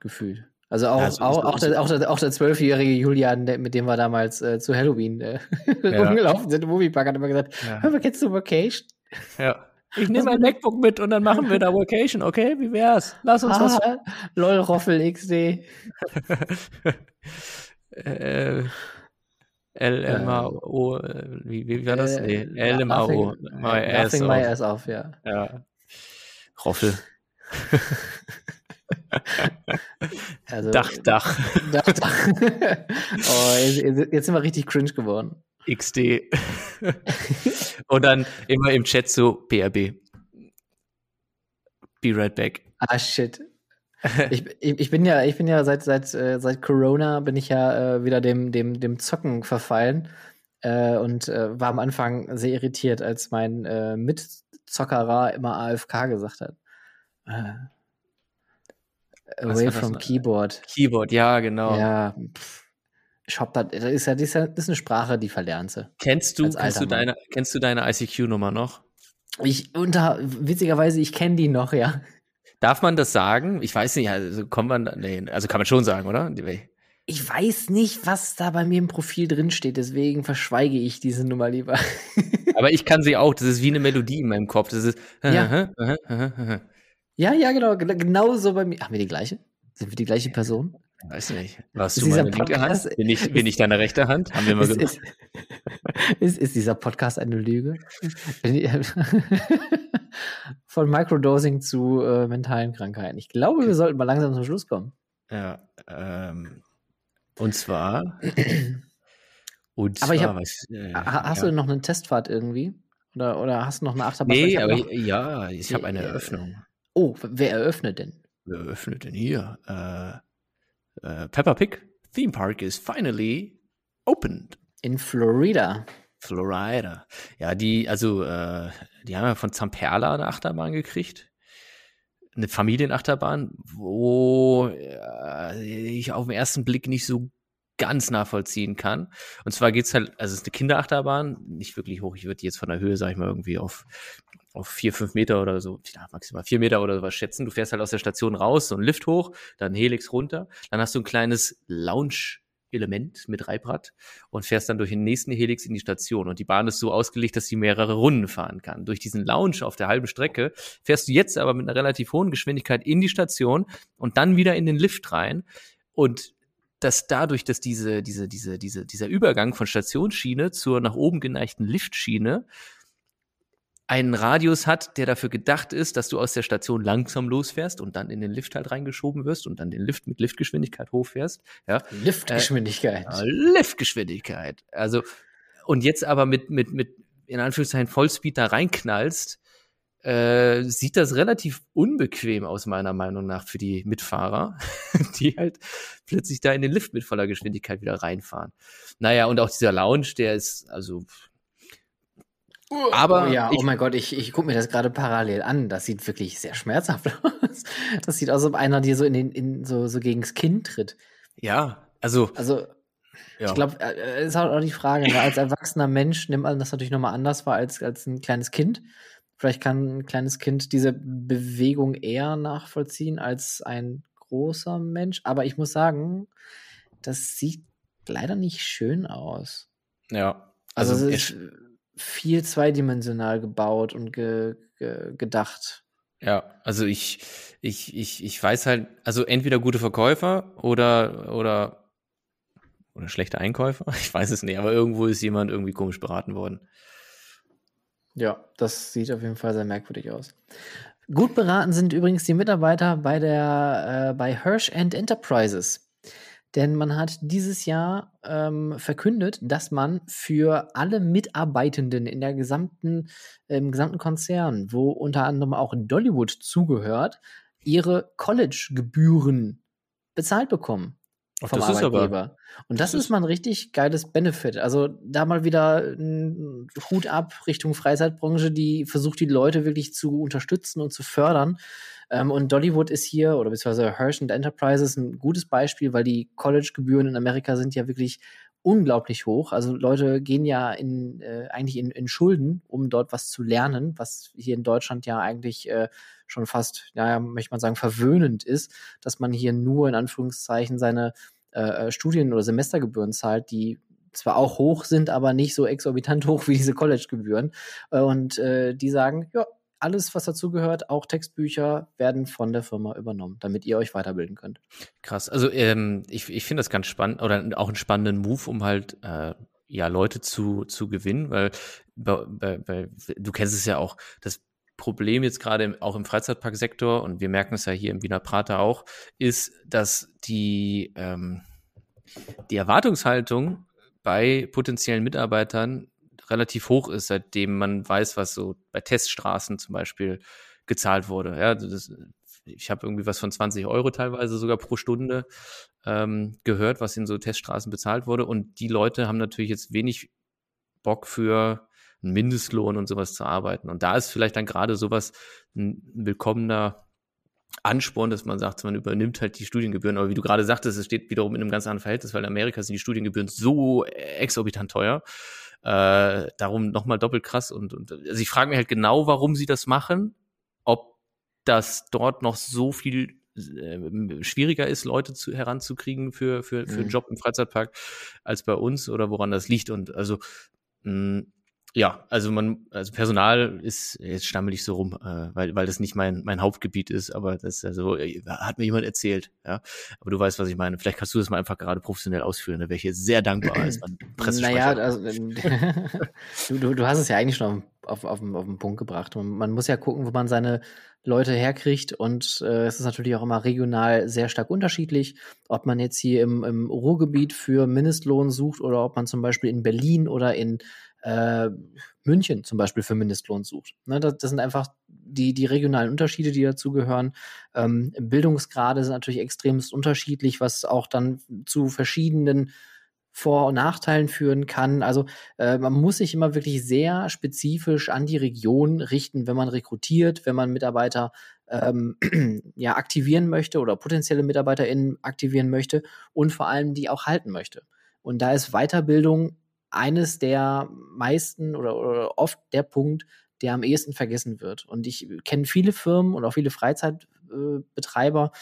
Gefühlt. Also auch, ja, so auch, auch, der, auch, der, auch der zwölfjährige Julian, mit dem wir damals äh, zu Halloween äh, ja. rumgelaufen sind im Moviepark, hat immer gesagt, ja. hör mal, kennst du Vacation? Ja. Ich nehme mein MacBook mit und dann machen wir da Vacation, okay? Wie wär's? Lass uns ah, was. LOL Roffel XD. äh, LMAO, äh, wie, wie war das? Äh, nee, LMAO. My ass off. my ass off, ja. Ja. Roffel. also, Dach, Dach. Dach, Dach. oh, jetzt, jetzt sind wir richtig cringe geworden. XD. Und dann immer im Chat so BRB. Be right back. Ah, shit. ich, ich, ich bin ja, ich bin ja seit, seit, äh, seit Corona bin ich ja äh, wieder dem, dem, dem Zocken verfallen äh, und äh, war am Anfang sehr irritiert, als mein äh, Mitzockerer immer AFK gesagt hat. Away from Keyboard. Keyboard, ja, genau. Ja, pff. Ich hab da, das ist ja, das ist ja das ist eine Sprache, die verlernt sie. Kennst du, kennst du Mann. deine, kennst du deine ICQ-Nummer noch? Ich unter, witzigerweise, ich kenne die noch, ja. Darf man das sagen? Ich weiß nicht, also kommt man, nee, also kann man schon sagen, oder? Ich weiß nicht, was da bei mir im Profil drin steht, deswegen verschweige ich diese Nummer lieber. Aber ich kann sie auch, das ist wie eine Melodie in meinem Kopf. Das ist, Ja. ja, ja, genau, gen- genau so bei mir. Haben wir die gleiche? Sind wir die gleiche Person? Weiß nicht. Warst Ist du dieser meine linke Hand? Podcast- Bin ich, bin ich deine rechte Hand? Haben wir mal Ist, ist, ist, ist dieser Podcast eine Lüge? Von Microdosing zu äh, mentalen Krankheiten. Ich glaube, wir sollten mal langsam zum Schluss kommen. Ja, ähm, und zwar. Und Aber ich zwar, hab- was, äh, Ha- Hast ja. du noch eine Testfahrt irgendwie? Oder, oder hast du noch eine Achterbahn? Nee, aber noch- ich, ja, ich habe eine Ja. Eröffnung. Oh, wer eröffnet denn? Wer öffnet denn hier? Äh, äh, Peppa Pig Theme Park is finally opened. In Florida. Florida. Ja, die, also, äh, die haben ja von Zamperla eine Achterbahn gekriegt. Eine Familienachterbahn, wo äh, ich auf den ersten Blick nicht so ganz nachvollziehen kann. Und zwar geht's halt, also es ist eine Kinderachterbahn, nicht wirklich hoch. Ich würde die jetzt von der Höhe, sag ich mal, irgendwie auf, auf vier, fünf Meter oder so, ja, maximal vier Meter oder sowas schätzen. Du fährst halt aus der Station raus, so ein Lift hoch, dann Helix runter, dann hast du ein kleines Lounge-Element mit Reibrad und fährst dann durch den nächsten Helix in die Station. Und die Bahn ist so ausgelegt, dass sie mehrere Runden fahren kann. Durch diesen Lounge auf der halben Strecke fährst du jetzt aber mit einer relativ hohen Geschwindigkeit in die Station und dann wieder in den Lift rein. Und dass dadurch, dass diese, diese, diese, diese, dieser Übergang von Stationsschiene zur nach oben geneigten Liftschiene einen Radius hat, der dafür gedacht ist, dass du aus der Station langsam losfährst und dann in den Lift halt reingeschoben wirst und dann den Lift mit Liftgeschwindigkeit hochfährst. Ja, Liftgeschwindigkeit. ja, Liftgeschwindigkeit. Also, und jetzt aber mit, mit, mit, in Anführungszeichen, Vollspeed da reinknallst, äh, sieht das relativ unbequem aus, meiner Meinung nach, für die Mitfahrer, die halt plötzlich da in den Lift mit voller Geschwindigkeit wieder reinfahren. Naja, und auch dieser Lounge, der ist, also, aber oh ja, ich- oh mein Gott, ich, ich gucke mir das gerade parallel an. Das sieht wirklich sehr schmerzhaft aus. Das sieht aus, als ob einer dir so in den, in, so, so gegens Kinn tritt. ja, also, Also, ja. ich glaube, äh, ist halt auch die Frage, ne? als erwachsener Mensch nimmt man das natürlich nochmal anders wahr als, als ein kleines Kind. Vielleicht kann ein kleines Kind diese Bewegung eher nachvollziehen als ein großer Mensch. Aber ich muss sagen, das sieht leider nicht schön aus. ja. Also, Also, es ist viel zweidimensional gebaut und ge, ge, gedacht. Ja, also ich, ich, ich, ich weiß halt, also entweder gute Verkäufer oder, oder, oder schlechte Einkäufer. Ich weiß es nicht, aber irgendwo ist jemand irgendwie komisch beraten worden. Ja, das sieht auf jeden Fall sehr merkwürdig aus. Gut beraten sind übrigens die Mitarbeiter bei der äh, bei Hirsch Enterprises. Denn man hat dieses Jahr ähm, verkündet, dass man für alle Mitarbeitenden in der gesamten, im gesamten Konzern, wo unter anderem auch Dollywood zugehört, ihre College-Gebühren bezahlt bekommen vom das Arbeitgeber. Und das, das ist mal ein richtig geiles Benefit. Also da mal wieder ein Hut ab Richtung Freizeitbranche, die versucht, die Leute wirklich zu unterstützen und zu fördern. Ähm, und Dollywood ist hier, oder beziehungsweise Hirsch and Enterprises, ein gutes Beispiel, weil die College-Gebühren in Amerika sind ja wirklich unglaublich hoch. Also Leute gehen ja in, äh, eigentlich in, in Schulden, um dort was zu lernen, was hier in Deutschland ja eigentlich äh, schon fast, ja, möchte man sagen, verwöhnend ist, dass man hier nur in Anführungszeichen seine äh, Studien- oder Semestergebühren zahlt, die zwar auch hoch sind, aber nicht so exorbitant hoch wie diese College-Gebühren. Äh, Und äh, die sagen, ja, alles, was dazugehört, auch Textbücher, werden von der Firma übernommen, damit ihr euch weiterbilden könnt. Krass. Also ähm, ich, ich finde das ganz spannend oder auch einen spannenden Move, um halt äh, ja Leute zu, zu gewinnen, weil bei, bei, bei, du kennst es ja auch, das Problem jetzt gerade auch im Freizeitparksektor und wir merken es ja hier im Wiener Prater auch, ist, dass die, ähm, die Erwartungshaltung bei potenziellen Mitarbeitern relativ hoch ist, seitdem man weiß, was so bei Teststraßen zum Beispiel gezahlt wurde. Ja, das, ich habe irgendwie was von 20 Euro teilweise sogar pro Stunde ähm, gehört, was in so Teststraßen bezahlt wurde. Und die Leute haben natürlich jetzt wenig Bock für einen Mindestlohn und sowas zu arbeiten. Und da ist vielleicht dann gerade sowas ein willkommener Ansporn, dass man sagt, man übernimmt halt die Studiengebühren. Aber wie du gerade sagtest, es steht wiederum in einem ganz anderen Verhältnis, weil in Amerika sind die Studiengebühren so exorbitant teuer. Äh, darum nochmal doppelt krass. Und, und also ich frage mich halt genau, warum sie das machen, ob das dort noch so viel äh, schwieriger ist, Leute zu, heranzukriegen für, für, für einen mhm. Job im Freizeitpark als bei uns oder woran das liegt. Und also mh, ja, also man, also Personal ist, jetzt stammel ich so rum, äh, weil, weil das nicht mein, mein Hauptgebiet ist, aber das also, äh, hat mir jemand erzählt, ja. Aber du weißt, was ich meine. Vielleicht kannst du das mal einfach gerade professionell ausführen, da wäre ich jetzt sehr dankbar als Pressesprecher. Naja, also, du, du, du hast es ja eigentlich schon auf, auf, auf, auf den Punkt gebracht. Und man muss ja gucken, wo man seine Leute herkriegt. Und äh, es ist natürlich auch immer regional sehr stark unterschiedlich, ob man jetzt hier im, im Ruhrgebiet für Mindestlohn sucht oder ob man zum Beispiel in Berlin oder in äh, München zum Beispiel für Mindestlohn sucht. Ne, das, das, sind einfach die, die regionalen Unterschiede, die dazugehören. Ähm, Bildungsgrade sind natürlich extremst unterschiedlich, was auch dann zu verschiedenen vor- und Nachteilen führen kann. Also äh, man muss sich immer wirklich sehr spezifisch an die Region richten, wenn man rekrutiert, wenn man Mitarbeiter ähm, ja, aktivieren möchte oder potenzielle MitarbeiterInnen aktivieren möchte und vor allem die auch halten möchte. Und da ist Weiterbildung eines der meisten oder, oder oft der Punkt, der am ehesten vergessen wird. Und ich kenne viele Firmen und auch viele Freizeitbetreiber,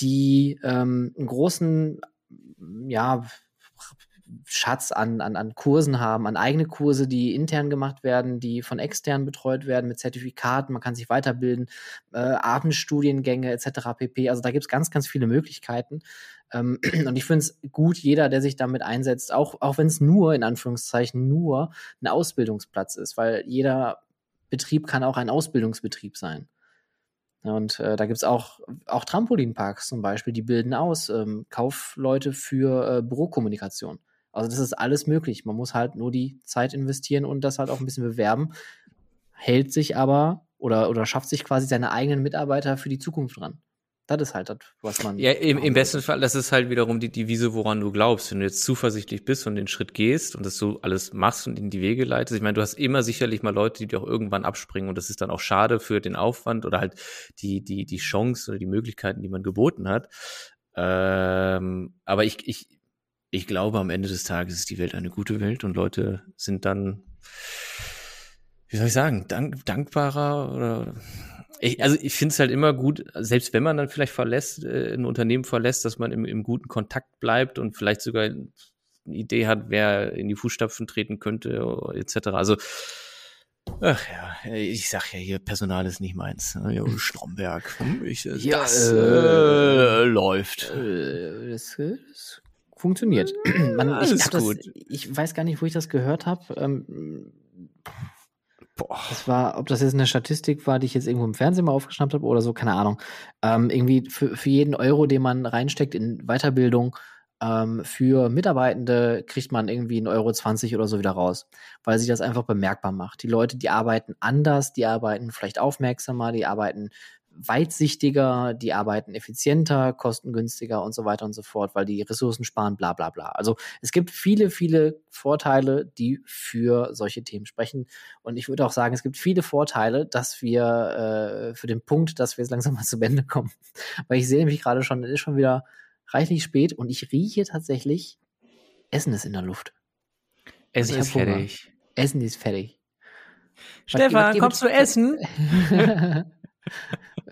die ähm, einen großen, ja, Schatz an, an, an Kursen haben, an eigene Kurse, die intern gemacht werden, die von extern betreut werden mit Zertifikaten, man kann sich weiterbilden, äh, Abendstudiengänge etc. pp. Also da gibt es ganz, ganz viele Möglichkeiten. Ähm, und ich finde es gut, jeder, der sich damit einsetzt, auch, auch wenn es nur, in Anführungszeichen, nur ein Ausbildungsplatz ist, weil jeder Betrieb kann auch ein Ausbildungsbetrieb sein. Und äh, da gibt es auch, auch Trampolinparks zum Beispiel, die bilden aus, ähm, Kaufleute für äh, Bürokommunikation. Also das ist alles möglich. Man muss halt nur die Zeit investieren und das halt auch ein bisschen bewerben, hält sich aber oder, oder schafft sich quasi seine eigenen Mitarbeiter für die Zukunft dran. Das ist halt das, was man. Ja, im, im besten Fall, das ist halt wiederum die Devise, woran du glaubst. Wenn du jetzt zuversichtlich bist und den Schritt gehst und das so alles machst und in die Wege leitest. Ich meine, du hast immer sicherlich mal Leute, die dir auch irgendwann abspringen und das ist dann auch schade für den Aufwand oder halt die, die, die Chance oder die Möglichkeiten, die man geboten hat. Ähm, aber ich, ich, ich glaube, am Ende des Tages ist die Welt eine gute Welt und Leute sind dann, wie soll ich sagen, dank, dankbarer oder ich, also ich finde es halt immer gut, selbst wenn man dann vielleicht verlässt, äh, ein Unternehmen verlässt, dass man im, im guten Kontakt bleibt und vielleicht sogar eine Idee hat, wer in die Fußstapfen treten könnte, etc. Also Ach ja, ich sag ja hier, Personal ist nicht meins. Ne? Stromberg, hm, ich, äh, ja, das äh, läuft. Äh, das, das, funktioniert. Man, ich, das, ich, weiß gar nicht, wo ich das gehört habe. Ähm, Boah. Das war, ob das jetzt eine Statistik war, die ich jetzt irgendwo im Fernsehen mal aufgeschnappt habe oder so, keine Ahnung. Ähm, irgendwie für, für jeden Euro, den man reinsteckt in Weiterbildung, ähm, für Mitarbeitende kriegt man irgendwie 1,20 Euro 20 oder so wieder raus, weil sich das einfach bemerkbar macht. Die Leute, die arbeiten anders, die arbeiten vielleicht aufmerksamer, die arbeiten weitsichtiger, die arbeiten effizienter, kostengünstiger und so weiter und so fort, weil die Ressourcen sparen, bla bla bla. Also es gibt viele, viele Vorteile, die für solche Themen sprechen. Und ich würde auch sagen, es gibt viele Vorteile, dass wir äh, für den Punkt, dass wir jetzt langsam mal zu Ende kommen. Weil ich sehe mich gerade schon, es ist schon wieder reichlich spät und ich rieche tatsächlich, Essen ist in der Luft. Essen ist fertig. Essen ist fertig. Stefan, kommst du essen?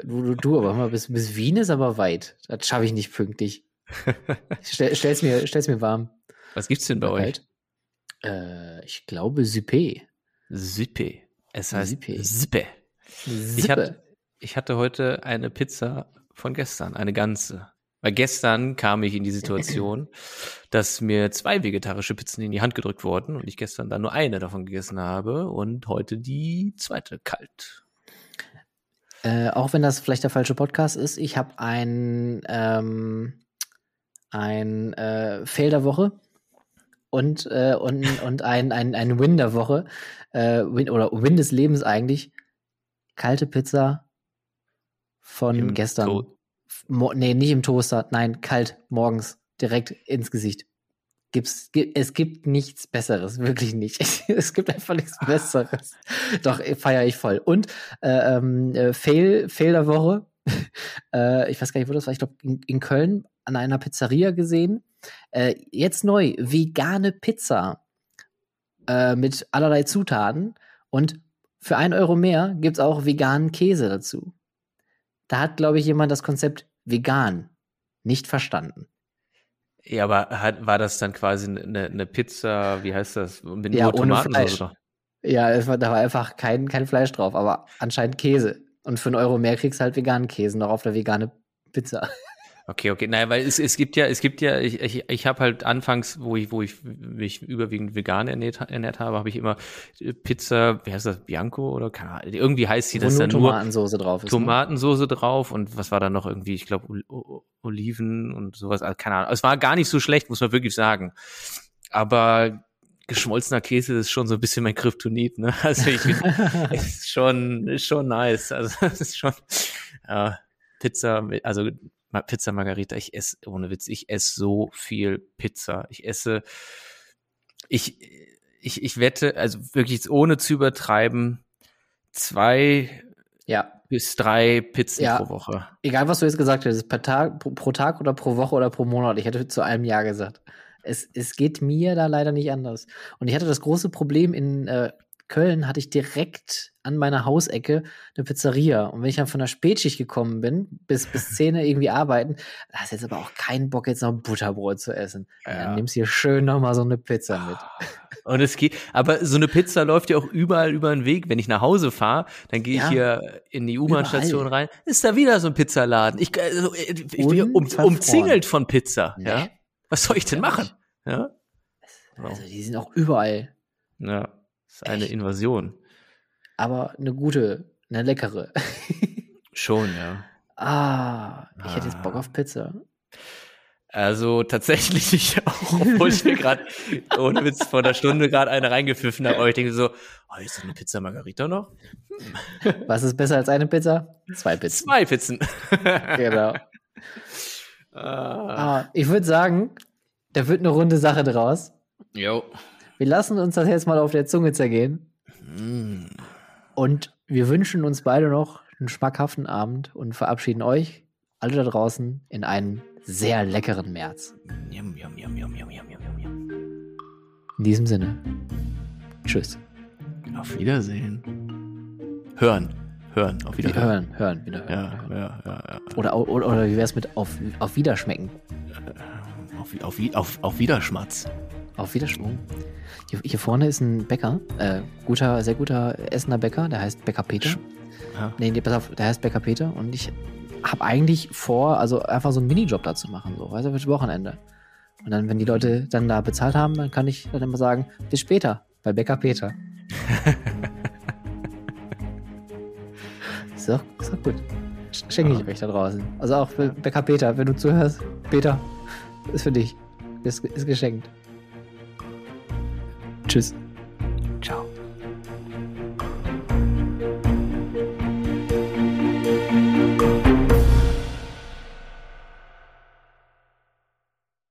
Du, du, du, aber mal, bis, bis Wien ist aber weit. Das schaffe ich nicht pünktlich. Stell, stell's, mir, stell's mir warm. Was gibt's denn bei euch? Äh, ich glaube Sippe. Sippe. Es heißt Sippe. Sippe. Ich, hatte, ich hatte heute eine Pizza von gestern, eine ganze. Weil gestern kam ich in die Situation, dass mir zwei vegetarische Pizzen in die Hand gedrückt wurden und ich gestern dann nur eine davon gegessen habe und heute die zweite kalt. Äh, auch wenn das vielleicht der falsche Podcast ist, ich habe ein, ähm, ein äh, Fail der Woche und, äh, und, und ein, ein, ein Win der Woche. Äh, Win, oder Win des Lebens eigentlich. Kalte Pizza von Im gestern. To- nee, nicht im Toaster. Nein, kalt, morgens, direkt ins Gesicht. Gibt's, gi- es gibt nichts Besseres, wirklich nicht. es gibt einfach nichts Besseres. Doch, feiere ich voll. Und äh, ähm, äh, Fail, Fail der Woche. äh, ich weiß gar nicht, wo das war. Ich glaube, in, in Köln an einer Pizzeria gesehen. Äh, jetzt neu, vegane Pizza äh, mit allerlei Zutaten. Und für ein Euro mehr gibt's auch veganen Käse dazu. Da hat, glaube ich, jemand das Konzept vegan nicht verstanden. Ja, aber hat, war das dann quasi eine, eine Pizza, wie heißt das? Mit Ja, nur ohne Tomatensauce? Fleisch. Ja, es war, da war einfach kein, kein Fleisch drauf, aber anscheinend Käse. Und für einen Euro mehr kriegst du halt veganen Käse noch auf der vegane Pizza. Okay, okay. Naja, weil es, es gibt ja, es gibt ja, ich, ich, ich habe halt anfangs, wo ich, wo ich mich überwiegend vegan ernährt, ernährt habe, habe ich immer äh, Pizza, wie heißt das, Bianco oder keine Ahnung, irgendwie heißt sie Wo das nur dann nur Tomatensoße drauf ist. ne? Tomatensoße drauf und was war da noch irgendwie, ich glaube Oliven und sowas, also keine Ahnung. Es war gar nicht so schlecht, muss man wirklich sagen. Aber geschmolzener Käse ist schon so ein bisschen mein Kryptonit, ne? Also ich ist schon, ist schon nice. Also es ist schon äh, Pizza, also Pizza Margarita, ich esse, ohne Witz, ich esse so viel Pizza. Ich esse, ich, ich, ich wette, also wirklich ohne zu übertreiben, zwei Ja, bis drei Pizzen Ja. pro Woche. egal was du jetzt gesagt hättest, per Tag, pro, pro Tag oder pro Woche oder pro Monat, ich hätte zu einem Jahr gesagt. Es, es geht mir da leider nicht anders. Und ich hatte das große Problem in äh, Köln, hatte ich direkt an meiner Hausecke eine Pizzeria. Und wenn ich dann von der Spätschicht gekommen bin, bis, bis Zähne irgendwie arbeiten, da hast du jetzt aber auch keinen Bock, jetzt noch Butterbrot zu essen. Ja. Dann nimmst du hier schön nochmal so eine Pizza mit. Und es geht, aber so eine Pizza läuft ja auch überall über den Weg. Wenn ich nach Hause fahre, dann gehe ich Ja. hier in die U-Bahn-Station rein, ist da wieder so ein Pizzaladen. Ich, also, ich bin um, umzingelt von Pizza. Nee. Ja? Was soll ich denn machen? Ja? Also die sind auch überall. ja. Das ist eine Echt? Invasion. Aber eine gute, eine leckere. Schon, ja. ah, ich hätte jetzt Bock Ah. auf Pizza. Also tatsächlich ich auch, obwohl ich mir gerade ohne Witz vor einer Stunde gerade eine reingepfiffen habe, aber ich denke so, oh, ist da eine Pizza Margarita noch? Was ist besser als eine Pizza? Zwei Pizzen. Zwei Pizzen. Genau. ah. Ah, ich würde sagen, da wird eine runde Sache draus. Jo. Wir lassen uns das jetzt mal auf der Zunge zergehen. Mm. Und wir wünschen uns beide noch einen schmackhaften Abend und verabschieden euch alle da draußen in einen sehr leckeren März. Yum, yum, yum, yum, yum, yum, yum, yum. In diesem Sinne. Tschüss. Auf Wiedersehen. Hören. Hören. Auf Wiederhören. hören, hören, wieder hören. Ja, ja, ja, ja. Oder, oder, oder wie wär's mit auf, auf Wiederschmecken? Auf, auf, auf, auf Wiederschmatz. Auf Wiederschwung. Hier, hier vorne ist ein Bäcker, äh, guter, sehr guter Essener Bäcker, der heißt Bäcker Peter. Ja. Nee, nee, pass auf, der heißt Bäcker Peter und ich habe eigentlich vor, also einfach so einen Minijob da zu machen, so, weißt du, für Wochenende. Und dann, wenn die Leute dann da bezahlt haben, dann kann ich dann immer sagen, bis später, bei Bäcker Peter. ist, doch, ist doch gut. Sch- Schenke ich Ja. euch da draußen. Also auch für Bäcker Peter, wenn du zuhörst, Peter, ist für dich. Ist, ist geschenkt. Tschüss.